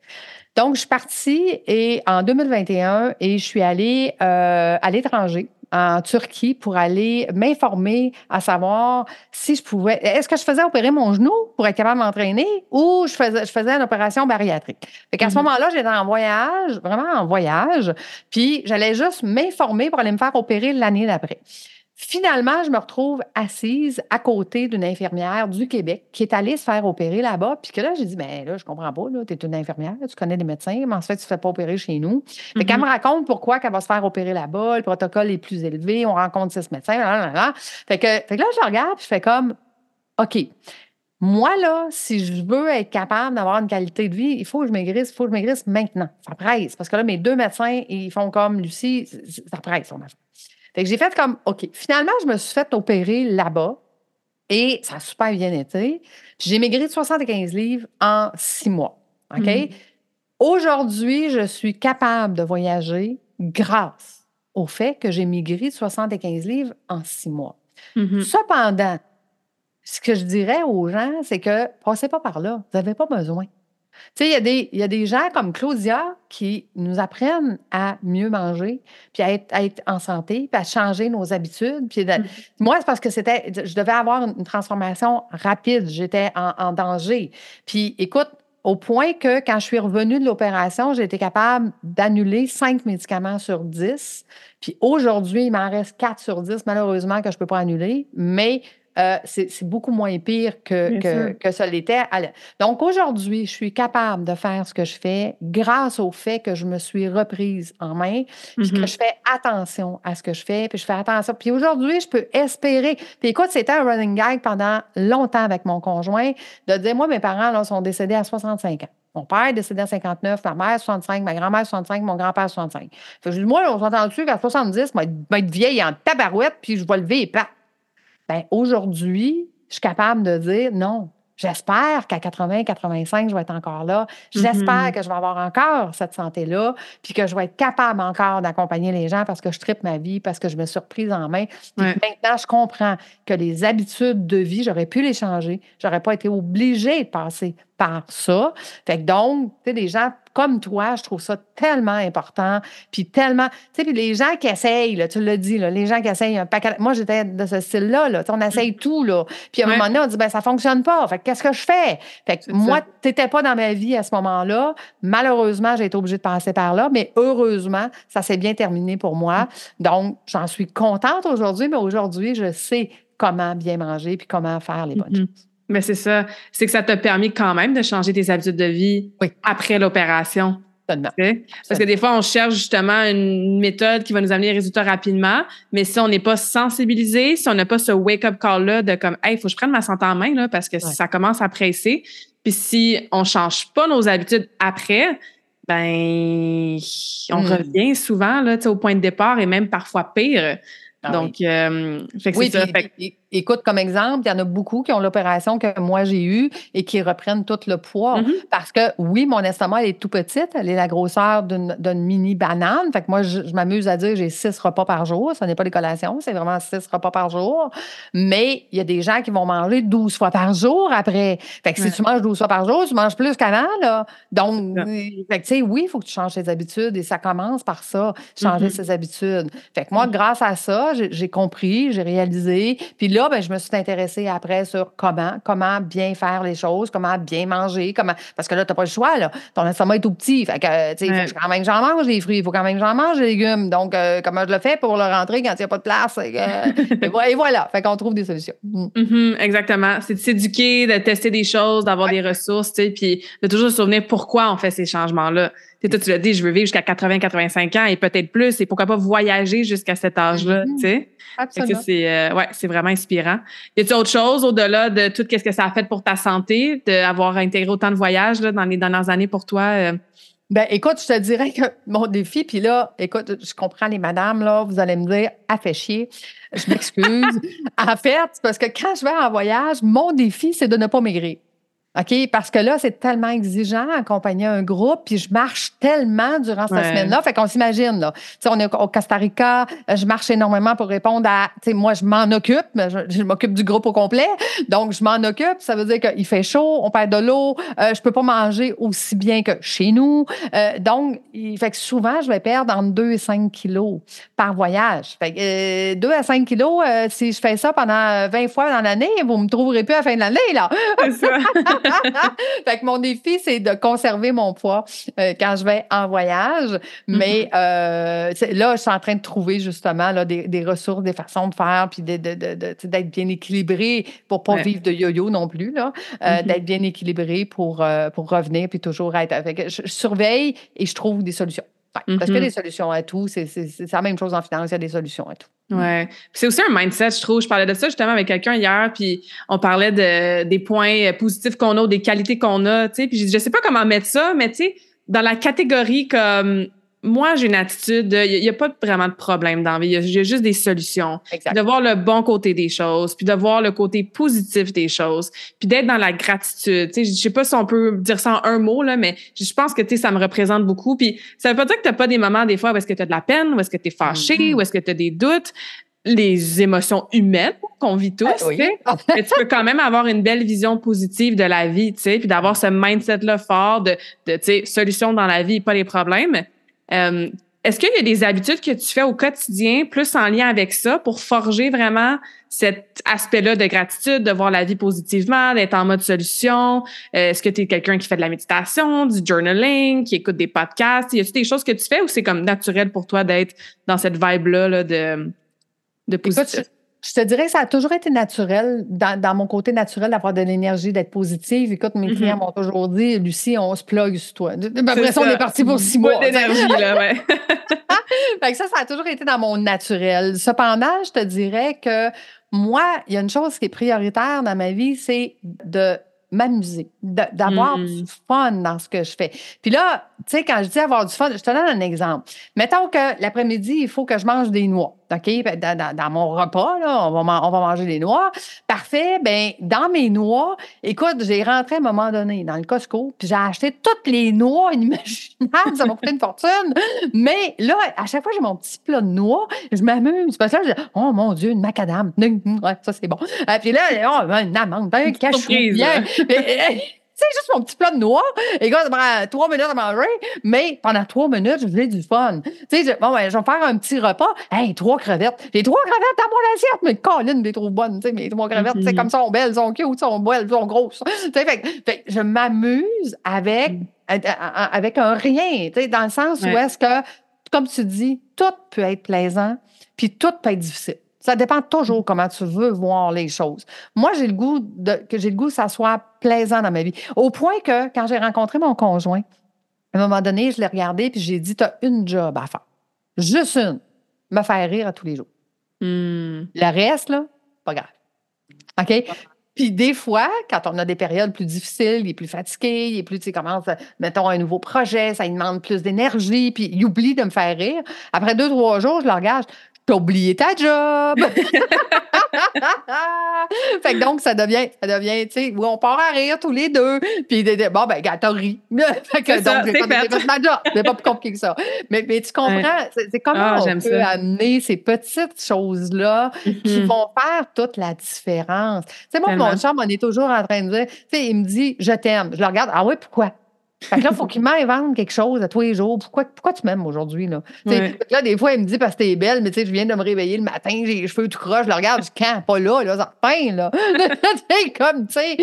Donc, je suis partie et en 2021 et je suis allée euh, à l'étranger en Turquie pour aller m'informer à savoir si je pouvais. Est-ce que je faisais opérer mon genou pour être capable de m'entraîner ou je faisais, je faisais une opération bariatrique? Fait qu'à ce mm-hmm. moment-là, j'étais en voyage, vraiment en voyage, puis j'allais juste m'informer pour aller me faire opérer l'année d'après. Finalement, je me retrouve assise à côté d'une infirmière du Québec qui est allée se faire opérer là-bas. Puis que là, j'ai dit, ben là, je comprends pas, tu es une infirmière, tu connais des médecins, mais en fait, tu ne fais pas opérer chez nous? Fait qu'elle mm-hmm. me raconte pourquoi qu'elle va se faire opérer là-bas, le protocole est plus élevé, on rencontre six médecins, là, là, Fait, que, fait que là, je regarde, puis je fais comme, OK, moi, là, si je veux être capable d'avoir une qualité de vie, il faut que je maigrisse, il faut que je maigrisse maintenant. Ça presse. Parce que là, mes deux médecins, ils font comme Lucie, ça presse, on fait que j'ai fait comme, OK. Finalement, je me suis fait opérer là-bas et ça a super bien été. J'ai maigri de 75 livres en six mois. OK? Mm-hmm. Aujourd'hui, je suis capable de voyager grâce au fait que j'ai maigri de 75 livres en six mois. Mm-hmm. Cependant, ce que je dirais aux gens, c'est que passez pas par là. Vous n'avez pas besoin. Tu sais, il y, a des gens comme Claudia qui nous apprennent à mieux manger, puis à être, en santé, puis à changer nos habitudes. Puis mm-hmm. Moi, c'est parce que c'était, je devais avoir une transformation rapide. J'étais en, danger. Puis écoute, au point que quand je suis revenue de l'opération, j'ai été capable d'annuler cinq médicaments sur dix. Puis aujourd'hui, il m'en reste quatre sur dix, malheureusement, que je ne peux pas annuler. Mais euh, c'est beaucoup moins pire que, que, que, ça l'était. Donc aujourd'hui, je suis capable de faire ce que je fais grâce au fait que je me suis reprise en main, puis que mm-hmm. je fais attention à ce que je fais, puis je fais attention. Puis aujourd'hui, je peux espérer. Puis écoute, c'était un running gag pendant longtemps avec mon conjoint de dire, moi, mes parents là, sont décédés à 65 ans. Mon père est décédé à 59, ma mère 65, ma grand-mère 65, mon grand-père 65. Fait que je dis, moi, on s'entend dessus qu'à 70, je vais être vieille en tabarouette, puis je vais lever et pas. Bien, aujourd'hui, je suis capable de dire non. J'espère qu'à 80, 85, je vais être encore là. J'espère mm-hmm. que je vais avoir encore cette santé-là, puis que je vais être capable encore d'accompagner les gens parce que je tripe ma vie, parce que je me suis reprise en main. Maintenant, je comprends que les habitudes de vie, j'aurais pu les changer. J'aurais pas été obligée de passer par ça. Fait que donc, tu sais, les gens comme toi, je trouve ça tellement important. Puis tellement. Tu sais, puis les gens qui essayent, là, tu l'as dit, là, les gens qui essayent un paquet. Moi, j'étais de ce style-là. Là, on essaye tout. Là. Puis à un moment donné, on dit, ben ça fonctionne pas. Fait qu'est-ce que je fais? Fait que moi, tu n'étais pas dans ma vie à ce moment-là. Malheureusement, j'ai été obligée de passer par là. Mais heureusement, ça s'est bien terminé pour moi. Donc, j'en suis contente aujourd'hui. Mais aujourd'hui, je sais comment bien manger puis comment faire les bonnes mm-hmm. choses. Mais c'est ça. C'est que ça t'a permis quand même de changer tes habitudes de vie après l'opération. Parce que des fois, on cherche justement une méthode qui va nous amener des résultats rapidement, mais si on n'est pas sensibilisé, si on n'a pas ce wake-up call-là de comme, hey, il faut que je prenne ma santé en main, là, parce que ça commence à presser. Puis si on change pas nos habitudes après, ben, on hmm. revient souvent là, au point de départ et même parfois pire. Ah Donc, euh, fait que ça. Écoute, comme exemple, il y en a beaucoup qui ont l'opération que moi j'ai eue et qui reprennent tout le poids. Mm-hmm. Parce que oui, mon estomac, elle est tout petite. Elle est la grosseur d'une mini banane. Fait que moi, je, m'amuse à dire que j'ai six repas par jour. Ce n'est pas des collations, c'est vraiment six repas par jour. Mais il y a des gens qui vont manger 12 fois par jour après. Fait que si tu manges 12 fois par jour, tu manges plus qu'avant, là. Donc, fait que, tu sais, oui, il faut que tu changes tes habitudes et ça commence par ça, changer mm-hmm. ses habitudes. Fait que moi, mm. grâce à ça, j'ai compris, j'ai réalisé. Puis là, ben, je me suis intéressée après sur comment, comment bien faire les choses, comment bien manger, comment. Parce que là, tu n'as pas le choix, là. Ton estomac est tout petit. Fait que, tu sais, il faut quand même que j'en mange les fruits, il faut quand même que j'en mange les légumes. Donc, euh, comment je le fais pour le rentrer quand il n'y a pas de place? [laughs] et, voilà. Fait qu'on trouve des solutions. Mm. Mm-hmm, exactement. C'est de s'éduquer, de tester des choses, d'avoir des ressources, tu sais, puis de toujours se souvenir pourquoi on fait ces changements-là. Tu toi, tu l'as dit, je veux vivre jusqu'à 80-85 ans et peut-être plus, et pourquoi pas voyager jusqu'à cet âge-là, mm-hmm. tu sais? Absolument. C'est euh, ouais, c'est vraiment inspirant. Y a-t-il autre chose au-delà de tout ce que ça a fait pour ta santé, d'avoir intégré autant de voyages là, dans les dernières années pour toi? Euh? Ben, écoute, je te dirais que mon défi, puis là, écoute, je comprends les madames, là, vous allez me dire, ah, fait chier. Je m'excuse. [laughs] en fait, parce que quand je vais en voyage, mon défi, c'est de ne pas maigrir. OK? Parce que là, c'est tellement exigeant accompagner un groupe, puis je marche tellement durant cette semaine-là. Fait qu'on s'imagine, là. Tu sais, on est au Costa Rica, euh, je marche énormément pour répondre à. Tu sais, moi, je m'en occupe, mais je, m'occupe du groupe au complet. Donc, je m'en occupe. Ça veut dire qu'il fait chaud, on perd de l'eau, euh, je peux pas manger aussi bien que chez nous. Euh, donc, il fait que souvent, je vais perdre entre 2 et 5 kilos par voyage. Fait que 2 à 5 kilos, si je fais ça pendant 20 fois dans l'année, vous me trouverez plus à la fin de l'année, là. [laughs] [laughs] fait que mon défi, c'est de conserver mon poids euh, quand je vais en voyage. Mais mm-hmm. euh, là, je suis en train de trouver justement là, des, ressources, des façons de faire, puis d'être bien équilibré pour pas vivre de yo-yo non plus, là, euh, mm-hmm. d'être bien équilibré pour, pour revenir, puis toujours être avec. Je, surveille et je trouve des solutions. Parce qu'il y a mm-hmm. des solutions à tout. C'est la même chose en finance, il y a des solutions à tout. Ouais. C'est aussi un mindset, je trouve. Je parlais de ça justement avec quelqu'un hier, puis on parlait de, des points positifs qu'on a ou des qualités qu'on a, tu sais. Puis je, je sais pas comment mettre ça, mais tu sais, dans la catégorie comme moi, j'ai une attitude, il n'y a, pas vraiment de problème dans la vie, il y, a juste des solutions. De voir le bon côté des choses, puis de voir le côté positif des choses, puis d'être dans la gratitude. Je ne sais pas si on peut dire ça en un mot, là, mais je pense que ça me représente beaucoup. Puis ça veut pas dire que tu n'as pas des moments, des fois, où est-ce que tu as de la peine, où est-ce que tu es fâché, mm-hmm. où est-ce que tu as des doutes, les émotions humaines qu'on vit tous, ah, [laughs] mais tu peux quand même avoir une belle vision positive de la vie, tu sais, puis d'avoir ce mindset-là fort de, de tu sais, solution dans la vie, pas les problèmes. Euh, est-ce qu'il y a des habitudes que tu fais au quotidien plus en lien avec ça pour forger vraiment cet aspect-là de gratitude, de voir la vie positivement, d'être en mode solution? Euh, est-ce que tu es quelqu'un qui fait de la méditation, du journaling, qui écoute des podcasts? Y a-t-il des choses que tu fais ou c'est comme naturel pour toi d'être dans cette vibe-là de, de positif? Je te dirais que ça a toujours été naturel, dans, mon côté naturel, d'avoir de l'énergie, d'être positive. Écoute, mes clients mm-hmm. m'ont toujours dit, Lucie, on se plug sur toi. Après ça, on est parti pour six mois. d'énergie, là, ouais. [laughs] fait que ça, ça a toujours été dans mon naturel. Cependant, je te dirais que moi, il y a une chose qui est prioritaire dans ma vie, c'est de m'amuser, d'avoir du mm-hmm. fun dans ce que je fais. Puis là, tu sais, quand je dis avoir du fun, je te donne un exemple. Mettons que l'après-midi, il faut que je mange des noix. OK? Ben, dans, mon repas, là, on, va, on va manger des noix. Parfait. Ben, dans mes noix, écoute, j'ai rentré à un moment donné dans le Costco, puis j'ai acheté toutes les noix [laughs] inimaginables. ça m'a coûté une fortune. Mais là, à chaque fois, j'ai mon petit plat de noix. Je m'amuse. Parce que là, je dis, oh mon Dieu, une macadam. [laughs] Ouais, ça, c'est bon. Euh, puis là, oh, une amande, un cachou. C'est juste mon petit plat de noix. Et gars, ça prend trois minutes à manger, mais pendant trois minutes, je voulais du fun. Tu sais, bon, ben, je vais faire un petit repas. Hey, trois crevettes. J'ai trois crevettes dans mon assiette, mais Colin, les trop bonnes. Tu sais, mes trois crevettes, c'est comme ça, sont belles, sont cute, sont belles, sont grosses. Tu sais, fait, fait, je m'amuse avec, mm. avec un rien, tu sais, dans le sens où est-ce que, comme tu dis, tout peut être plaisant, puis tout peut être difficile. Ça dépend toujours comment tu veux voir les choses. Moi, j'ai le goût de, que j'ai le goût que ça soit plaisant dans ma vie. Au point que quand j'ai rencontré mon conjoint, à un moment donné, je l'ai regardé puis j'ai dit Tu as une job à faire. Juste une. Me faire rire à tous les jours. Hmm. Le reste, là, pas grave. OK? Puis des fois, quand on a des périodes plus difficiles, il est plus fatigué, il est plus, tu sais, commence, mettons, un nouveau projet, ça lui demande plus d'énergie, puis il oublie de me faire rire. Après deux, trois jours, je le regarde, t'as oublié ta job. [laughs] fait que donc, ça devient, ça devient, tu sais, on part à rire tous les deux. Puis, bon, ben, gars, t'as ri. [laughs] fait que donc, j'ai pas, ma job. C'est pas plus compliqué que ça. Mais, mais tu comprends, c'est comment ah, on peut amener ces petites choses-là qui mm-hmm. vont faire toute la différence? Tu sais, moi, mon chum, on est toujours en train de dire, tu sais, il me dit, je t'aime. Je le regarde, ah oui, pourquoi? Fait que là, il faut qu'il m'invente quelque chose à tous les jours. Pourquoi, pourquoi tu m'aimes aujourd'hui? Là? là, des fois, il me dit parce que t'es belle, mais tu sais, je viens de me réveiller le matin, j'ai les cheveux tout croche, je le regarde, je quand? Pas là, là, ça peint, là. [laughs] comme, tu sais.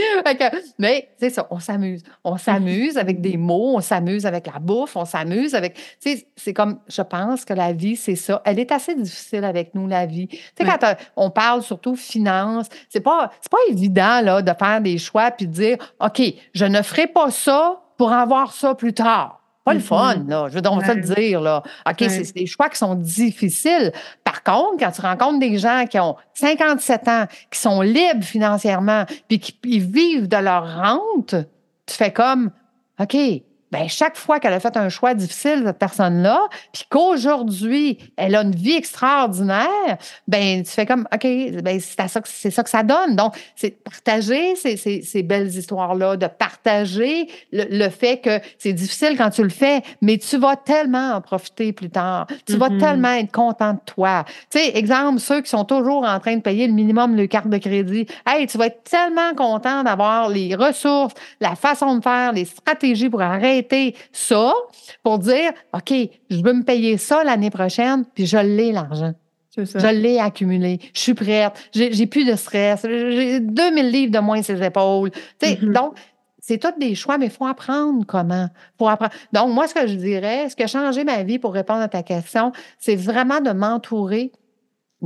Mais, c'est ça, on s'amuse. On s'amuse avec des mots, on s'amuse avec la bouffe, on s'amuse avec. Tu sais, c'est comme, je pense que la vie, c'est ça. Elle est assez difficile avec nous, la vie. Tu sais, quand euh, on parle surtout finance, c'est pas, pas évident, là, de faire des choix puis de dire, OK, je ne ferai pas ça pour avoir ça plus tard. Pas le fun, mm-hmm. là. Je veux donc ça te dire, là. OK, c'est des choix qui sont difficiles. Par contre, quand tu rencontres des gens qui ont 57 ans, qui sont libres financièrement, puis qui vivent de leur rente, tu fais comme, OK, ben, chaque fois qu'elle a fait un choix difficile, cette personne-là, puis qu'aujourd'hui, elle a une vie extraordinaire, ben, tu fais comme, OK, ben, c'est ça, ça, que ça donne. Donc, c'est partager ces, ces, belles histoires-là, de partager le, fait que c'est difficile quand tu le fais, mais tu vas tellement en profiter plus tard. Tu vas mm-hmm. tellement être content de toi. Tu sais, exemple, ceux qui sont toujours en train de payer le minimum de carte de crédit, hey, tu vas être tellement content d'avoir les ressources, la façon de faire, les stratégies pour arrêter ça pour dire, OK, je veux me payer ça l'année prochaine, puis je l'ai l'argent. Je l'ai accumulé. Je suis prête. J'ai plus de stress. J'ai 2000 livres de moins sur les épaules. Mm-hmm. Donc, c'est tous des choix, mais il faut apprendre comment. Faut apprendre. Donc, moi, ce que je dirais, ce qui a changé ma vie pour répondre à ta question, c'est vraiment de m'entourer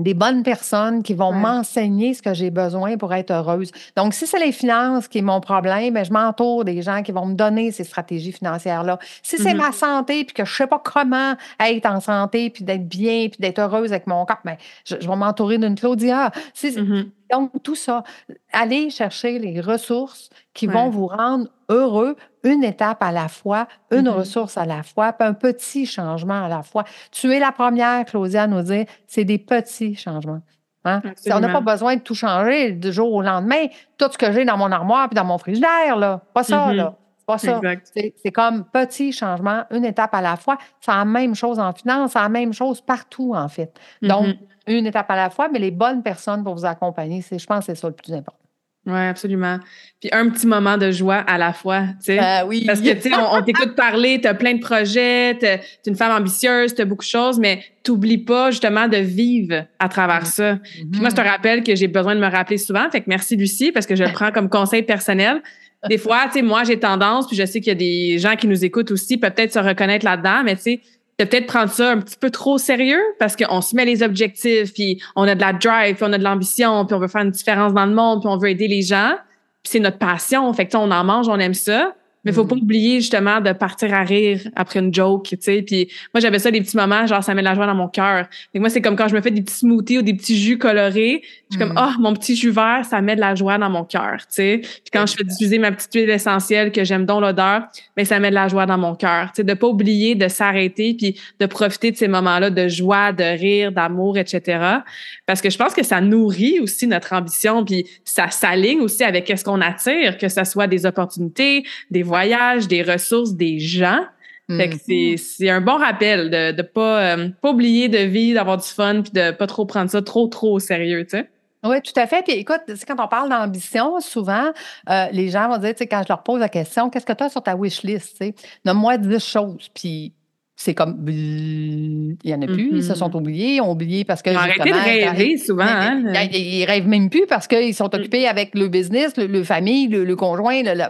des bonnes personnes qui vont m'enseigner ce que j'ai besoin pour être heureuse. Donc, si c'est les finances qui est mon problème, ben, je m'entoure des gens qui vont me donner ces stratégies financières-là. Si c'est mm-hmm. ma santé, puis que je ne sais pas comment être en santé, puis d'être bien, puis d'être heureuse avec mon corps, ben, je, vais m'entourer d'une Claudia. Mm-hmm. Donc, tout ça, allez chercher les ressources qui vont vous rendre heureux une étape à la fois, une mm-hmm. ressource à la fois, puis un petit changement à la fois. Tu es la première, Claudia, à nous dire, c'est des petits changements. Hein? On n'a pas besoin de tout changer du jour au lendemain. Tout ce que j'ai dans mon armoire puis dans mon frigidaire, là. Pas ça, mm-hmm. là. Pas ça. C'est comme petit changement, une étape à la fois. C'est la même chose en finance, c'est la même chose partout, en fait. Donc, mm-hmm. une étape à la fois, mais les bonnes personnes pour vous accompagner, je pense que c'est ça le plus important. Oui, absolument. Puis un petit moment de joie à la fois, tu sais. Ben oui. Parce que, tu sais, on, t'écoute parler, tu as plein de projets, tu es une femme ambitieuse, tu as beaucoup de choses, mais t'oublies pas justement de vivre à travers ça. Puis moi, je te rappelle que j'ai besoin de me rappeler souvent. Fait que merci, Lucie, parce que je le prends comme conseil personnel. Des fois, tu sais, moi, j'ai tendance, puis je sais qu'il y a des gens qui nous écoutent aussi, peut-être se reconnaître là-dedans, mais tu sais, peut-être prendre ça un petit peu trop sérieux parce qu'on se met les objectifs, puis on a de la drive, puis on a de l'ambition, puis on veut faire une différence dans le monde, puis on veut aider les gens. Puis c'est notre passion. Fait que on en mange, on aime ça. Mais faut pas mm. oublier justement de partir à rire après une joke, tu sais. Puis moi j'avais ça des petits moments, genre ça met de la joie dans mon cœur. Moi c'est comme quand je me fais des petits smoothies ou des petits jus colorés, je suis comme oh mon petit jus vert, ça met de la joie dans mon cœur, tu sais. Puis quand je fais diffuser ma petite huile essentielle que j'aime dont l'odeur, mais ben, ça met de la joie dans mon cœur, tu sais. De pas oublier de s'arrêter puis de profiter de ces moments-là de joie, de rire, d'amour, etc. Parce que je pense que ça nourrit aussi notre ambition puis ça s'aligne aussi avec ce qu'on attire, que ce soit des opportunités, des voyages, des ressources, des gens. Fait que mm-hmm. c'est un bon rappel de ne pas, euh, pas oublier de vivre, d'avoir du fun, puis de pas trop prendre ça trop, trop au sérieux, tu sais. Oui, tout à fait. Puis écoute, quand on parle d'ambition, souvent, euh, les gens vont dire, tu sais, quand je leur pose la question, qu'est-ce que tu as sur ta wish list? Nomme-moi 10 choses. Puis c'est comme il n'y en a plus, ils se sont mm-hmm. oubliés, ils ont oublié parce que. Arrêté de rêver souvent. Hein? Ils, rêvent même plus parce qu'ils sont occupés avec le business, le, famille, le, conjoint. Le,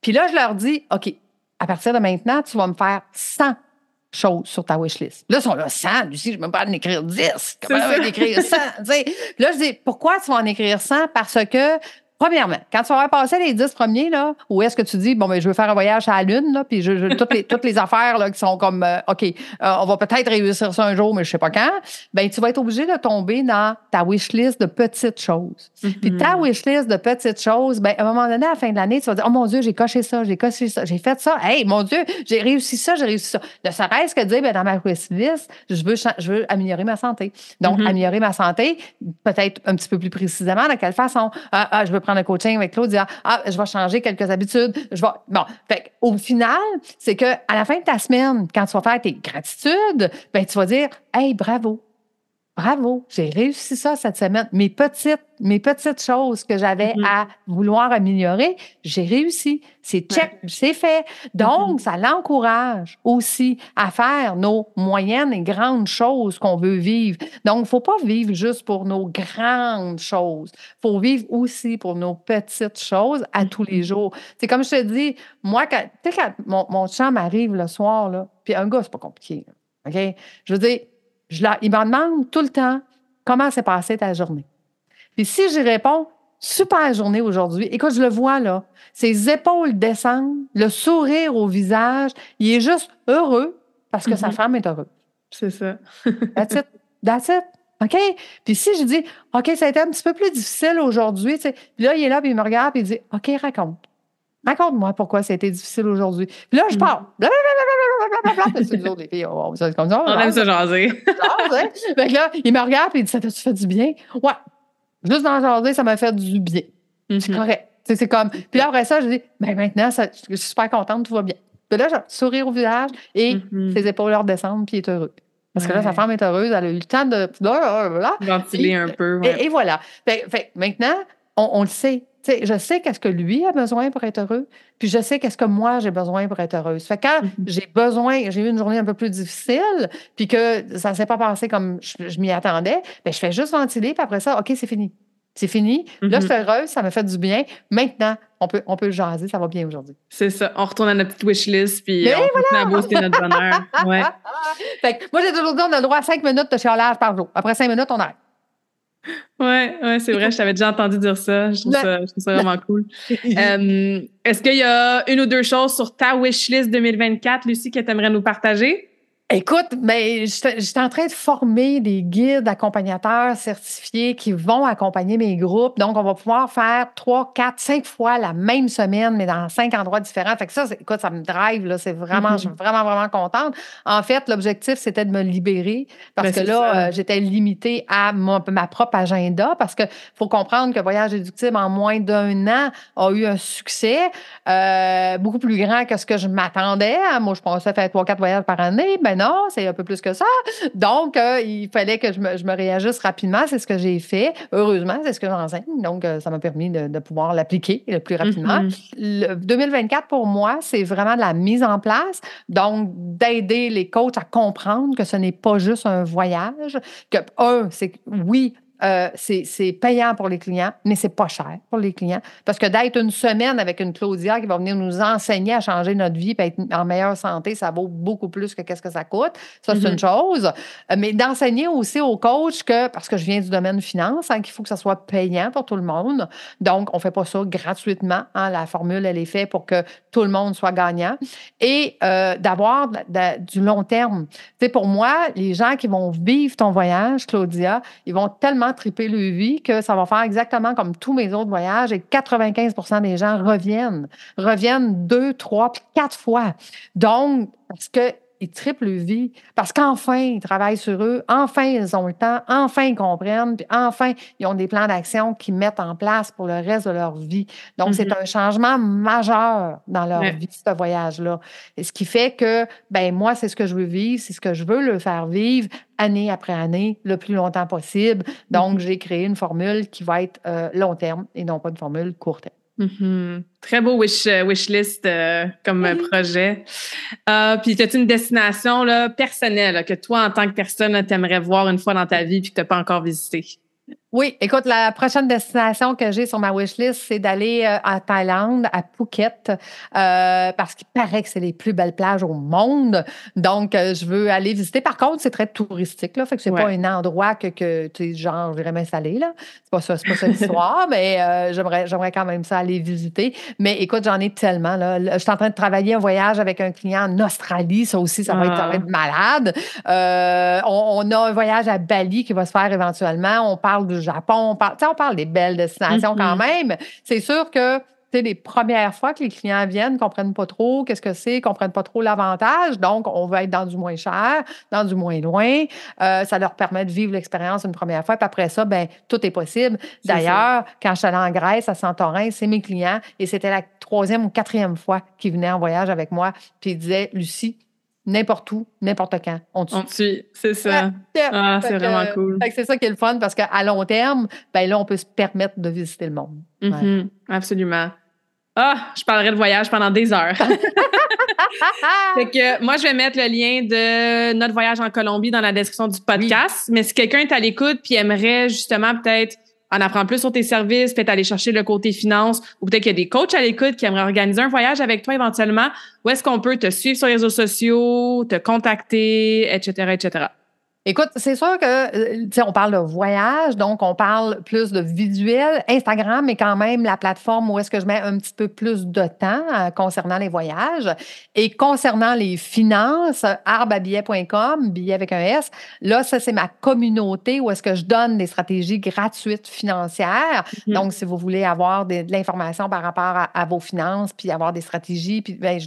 puis là, je leur dis, OK, à partir de maintenant, tu vas me faire 100 choses sur ta wishlist. Là, ils sont là, 100, Lucie, je ne peux pas en écrire 10. Comment je vais écrire 100? [laughs] là, je dis, pourquoi tu vas en écrire 100? Parce que Premièrement, quand tu vas passé les dix premiers, là, où est-ce que tu dis, bon, ben, je veux faire un voyage à la Lune, là, puis je, toutes, les, toutes les affaires là, qui sont comme, euh, OK, euh, on va peut-être réussir ça un jour, mais je sais pas quand, ben, tu vas être obligé de tomber dans ta wish list de petites choses. Puis ta mm-hmm. wish list de petites choses, ben, à un moment donné, à la fin de l'année, tu vas dire, oh mon Dieu, j'ai coché ça, j'ai coché ça, j'ai fait ça, hey, mon Dieu, j'ai réussi ça, j'ai réussi ça. Ne serait-ce que dire, ben, dans ma wish list, je veux, je veux améliorer ma santé. Donc, mm-hmm. améliorer ma santé, peut-être un petit peu plus précisément, de quelle façon? Ah, ah je veux prendre un coaching avec Claude, dire Ah, je vais changer quelques habitudes. Je vais... Bon, fait au final, c'est que à la fin de ta semaine, quand tu vas faire tes gratitudes, ben, tu vas dire Hey, bravo. Bravo, j'ai réussi ça cette semaine. Mes petites, mes petites choses que j'avais Mhm. à vouloir améliorer, j'ai réussi. C'est check, c'est fait. Donc, Mhm. ça l'encourage aussi à faire nos moyennes et grandes choses qu'on veut vivre. Donc, il ne faut pas vivre juste pour nos grandes choses. Il faut vivre aussi pour nos petites choses à tous les Mhm. jours. C'est comme je te dis, moi, quand, mon, mon chum arrive le soir, là, puis un gars, c'est pas compliqué. là, OK? Je veux dire, je la- il me demande tout le temps comment s'est passée ta journée? Puis si j'y réponds, super journée aujourd'hui, écoute, je le vois là, ses épaules descendent, le sourire au visage, il est juste heureux parce que sa Mhm. femme est heureuse. C'est ça. [laughs] That's it. That's it. OK? Puis si je dis, OK, ça a été un petit peu plus difficile aujourd'hui, tu sais, puis là, il est là, puis il me regarde, puis il dit, OK, raconte. Raconte-moi pourquoi ça a été difficile aujourd'hui. Puis là, je Mhm. parle. Blablabla. C'est nous autres, les filles, on, c'est comme ça. On aime se jaser. jase, hein. Fait que là, il me regarde et il dit Ça t'a-tu fait du bien? Ouais. Juste dans le jaser, ça m'a fait du bien. C'est Mhm. correct. Tu sais, C'est comme. Puis là, après ça, je dis Ben maintenant, ça- je suis super contente, tout va bien. Puis là, je sourire au visage et Mhm. ses épaules leur descendent, puis il est heureux. Parce que là, sa femme est heureuse, elle a eu le temps de. Ventiler un peu. ouais. Et, et voilà. Fait, fait que maintenant, on, on le sait. Je sais qu'est-ce que lui a besoin pour être heureux, puis je sais qu'est-ce que moi j'ai besoin pour être heureuse. Fait que quand Mhm. j'ai besoin, j'ai eu une journée un peu plus difficile, puis que ça ne s'est pas passé comme je, je m'y attendais, bien, je fais juste ventiler, puis après ça, OK, c'est fini. C'est fini. Là, je Mhm. suis heureuse, ça me fait du bien. Maintenant, on peut, on peut jaser, ça va bien aujourd'hui. C'est ça. On retourne à notre petite wishlist, puis Mais on continue à booster notre bonheur. [laughs] Ouais. Fait que moi, j'ai toujours dit, on a le droit à cinq minutes de chialage par jour. Après cinq minutes, on arrête. Ouais, ouais, c'est vrai, je t'avais déjà entendu dire ça. Je trouve, Ouais. ça, je trouve ça vraiment cool. [laughs] Euh, Est-ce qu'il y a une ou deux choses sur ta wishlist 2024, Lucie, que tu aimerais nous partager? Écoute, mais je suis en train de former des guides accompagnateurs certifiés qui vont accompagner mes groupes. Donc, on va pouvoir faire trois, quatre, cinq fois la même semaine, mais dans cinq endroits différents. Fait que ça, écoute, ça me drive, là. C'est vraiment, je suis vraiment, vraiment contente. En fait, l'objectif, c'était de me libérer parce Ben, que là, euh, j'étais limitée à mon- ma propre agenda parce que faut comprendre que Voyage éductible, en moins d'un an, a eu un succès euh, beaucoup plus grand que ce que je m'attendais. Moi, je pensais faire trois, quatre voyages par année. Ben non, c'est un peu plus que ça. Donc, euh, il fallait que je me, je me réajuste rapidement. C'est ce que j'ai fait. Heureusement, c'est ce que j'enseigne. Donc, euh, ça m'a permis de, de pouvoir l'appliquer le plus rapidement. Mhm. Le 2024, pour moi, c'est vraiment de la mise en place. Donc, d'aider les coachs à comprendre que ce n'est pas juste un voyage. Que, un, c'est oui, euh, c'est payant pour les clients, mais c'est pas cher pour les clients. Parce que d'être une semaine avec une Claudia qui va venir nous enseigner à changer notre vie et être en meilleure santé, ça vaut beaucoup plus que qu'est-ce que ça coûte. Ça, c'est une chose. Euh, Mais d'enseigner aussi aux coachs que, parce que je viens du domaine finance, hein, qu'il faut que ça soit payant pour tout le monde. Donc, on fait pas ça gratuitement. hein. La formule, elle est faite pour que tout le monde soit gagnant. Et euh, d'avoir du long terme. Tu sais, pour moi, les gens qui vont vivre ton voyage, Claudia, ils vont tellement vie que ça va faire exactement comme tous mes autres voyages et 95% des gens reviennent. Reviennent deux, trois, puis quatre fois. Donc, parce que ils triplent le vie parce qu'enfin, ils travaillent sur eux, enfin, ils ont le temps, enfin, ils comprennent, puis enfin, ils ont des plans d'action qu'ils mettent en place pour le reste de leur vie. Donc, c'est Mhm. un changement majeur dans leur Ouais. vie, ce voyage-là. Et ce qui fait que, ben moi, c'est ce que je veux vivre, c'est ce que je veux le faire vivre année après année, le plus longtemps possible. Donc, Mhm. j'ai créé une formule qui va être euh, long terme et non pas une formule court terme. Mhm. Très beau wish, euh, wish list euh, comme Oui. projet. Euh, puis, as-tu une destination là, personnelle là, que toi, en tant que personne, tu aimerais voir une fois dans ta vie puis que tu n'as pas encore visité? Oui, écoute, la prochaine destination que j'ai sur ma wish list, c'est d'aller euh, en Thaïlande, à Phuket, euh, parce qu'il paraît que c'est les plus belles plages au monde. Donc, euh, je veux aller visiter. Par contre, c'est très touristique, là, fait que c'est Ouais. pas un endroit que, que tu sais, genre, j'irais m'installer, là. C'est pas ça, c'est pas ça l'histoire, [laughs] mais euh, j'aimerais, j'aimerais quand même ça aller visiter. Mais écoute, j'en ai tellement, là. Je suis en train de travailler un voyage avec un client en Australie. Ça aussi, ça va, être, Ah. être malade. Euh, on, on a un voyage à Bali qui va se faire éventuellement. On parle Japon. On parle, on parle des belles destinations quand Mhm. même. C'est sûr que c'est les premières fois que les clients viennent, ne comprennent pas trop qu'est-ce que c'est, ne comprennent pas trop l'avantage. Donc, on va être dans du moins cher, dans du moins loin. Euh, ça leur permet de vivre l'expérience une première fois. Puis après ça, ben tout est possible. D'ailleurs, quand je suis allée en Grèce, à Santorin, c'est mes clients et c'était la troisième ou quatrième fois qu'ils venaient en voyage avec moi. Puis ils disaient, Lucie, n'importe où, n'importe quand. On te suit. c'est ça. Ah, c'est vraiment cool. C'est ça qui est le fun parce qu'à long terme, ben là, on peut se permettre de visiter le monde. Mm-hmm. Absolument. Ah, je parlerai de voyage pendant des heures. [laughs] fait que moi, je vais mettre le lien de notre voyage en Colombie dans la description du podcast. Mais si quelqu'un est à l'écoute puis aimerait justement peut-être en apprendre plus sur tes services, peut-être aller chercher le côté finance, ou peut-être qu'il y a des coachs à l'écoute qui aimeraient organiser un voyage avec toi éventuellement, où est-ce qu'on peut te suivre sur les réseaux sociaux, te contacter, etc., etc. Écoute, c'est sûr que, euh, tu sais, on parle de voyage, donc on parle plus de visuel. Instagram est quand même la plateforme où est-ce que je mets un petit peu plus de temps euh, concernant les voyages. Et concernant les finances, arbabillet.com, billet avec un S, là, ça, c'est ma communauté où est-ce que je donne des stratégies gratuites financières. Mm-hmm. Donc, si vous voulez avoir de, l'information par rapport à, vos finances, puis avoir des stratégies, puis ben,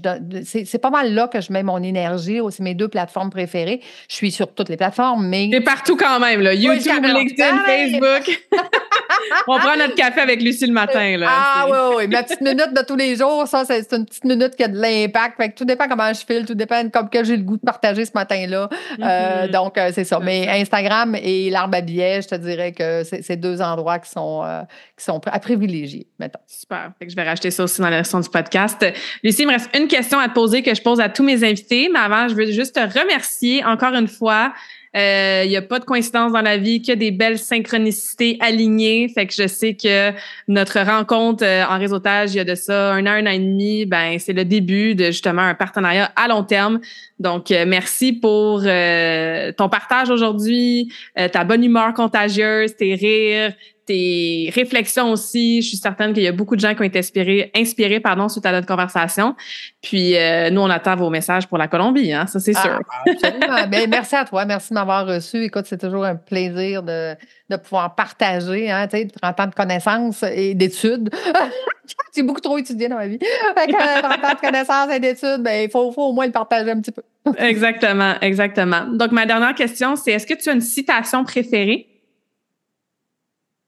c'est pas mal là que je mets mon énergie. C'est mes deux plateformes préférées. Je suis sur toutes les plateformes mais. C'est partout quand même, là. YouTube, LinkedIn, Facebook. [laughs] On prend notre café avec Lucie le matin, là. Ah oui, oui. Ma petite minute de tous les jours, ça, c'est une petite minute qui a de l'impact. Fait que tout dépend comment je file, tout dépend comme que j'ai le goût de partager ce matin-là. Euh, mm-hmm. donc, euh, c'est ça. Mais Instagram et l'arbre à billets, je te dirais que c'est deux endroits qui sont, euh, qui sont à privilégier, mettons. Super. Fait que je vais racheter ça aussi dans la version du podcast. Lucie, il me reste une question à te poser que je pose à tous mes invités. Mais avant, je veux juste te remercier encore une fois. Il euh, n'y a pas de coïncidence dans la vie, a des belles synchronicités alignées. Fait que je sais que notre rencontre euh, en réseautage, il y a de ça un an, un an et demi, ben c'est le début de justement un partenariat à long terme. Donc, euh, merci pour ton partage aujourd'hui, ta bonne humeur contagieuse, tes rires, tes réflexions aussi. Je suis certaine qu'il y a beaucoup de gens qui ont été inspirés, inspirés pardon, suite à notre conversation. Puis euh, nous, on attend vos messages pour la Colombie, hein, ça c'est sûr. Ah, absolument. [laughs] Ben, merci à toi, merci de m'avoir reçu. Écoute, c'est toujours un plaisir de, de pouvoir partager, hein, tu sais, 30 ans de connaissances et d'études. [laughs] J'ai beaucoup trop étudié dans ma vie. [laughs] Fait que 30 ans de connaissances et d'études, ben, il faut, faut au moins le partager un petit peu. exactement, exactement. Donc, ma dernière question, c'est est-ce que tu as une citation préférée?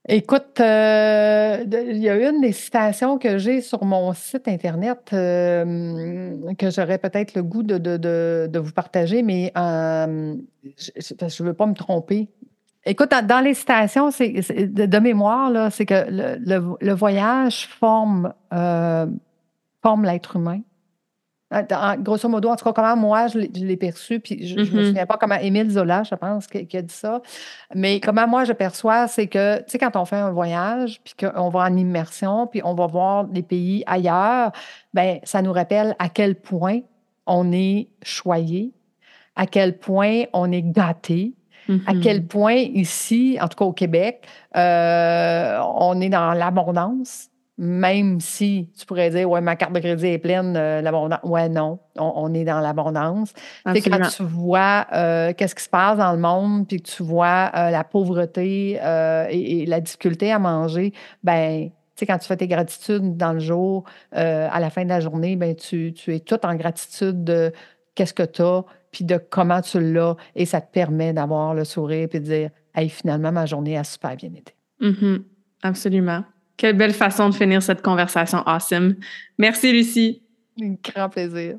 Écoute, euh, il y a une des citations que j'ai sur mon site Internet euh, que j'aurais peut-être le goût de, de, vous partager, mais euh, je ne veux pas me tromper. Écoute, dans, les citations c'est, de, mémoire, c'est que le, le, voyage forme, forme l'être humain. Ah, grosso modo, en tout cas, comment moi je l'ai perçu, puis je ne me mm-hmm. souviens pas comment Émile Zola, je pense, qui, a dit ça, mais comment moi je perçois, c'est que, tu sais, quand on fait un voyage, puis qu'on va en immersion, puis on va voir des pays ailleurs, ben ça nous rappelle à quel point on est choyé, à quel point on est gâté, à quel mm-hmm. point ici, en tout cas au Québec, euh, on est dans l'abondance même si tu pourrais dire, ouais, ma carte de crédit est pleine, euh, l'abondance. Ouais, non, on, est dans l'abondance. Quand tu vois euh, qu'est-ce qui se passe dans le monde, puis que tu vois euh, la pauvreté et, la difficulté à manger, ben, tu sais, quand tu fais tes gratitudes dans le jour, à la fin de la journée, ben, tu, es tout en gratitude de qu'est-ce que tu as, puis de comment tu l'as, et ça te permet d'avoir le sourire, puis de dire, hey, finalement, ma journée a super bien été. Mm-hmm. Absolument. Quelle belle façon de finir cette conversation awesome. Merci, Lucie. Un grand plaisir.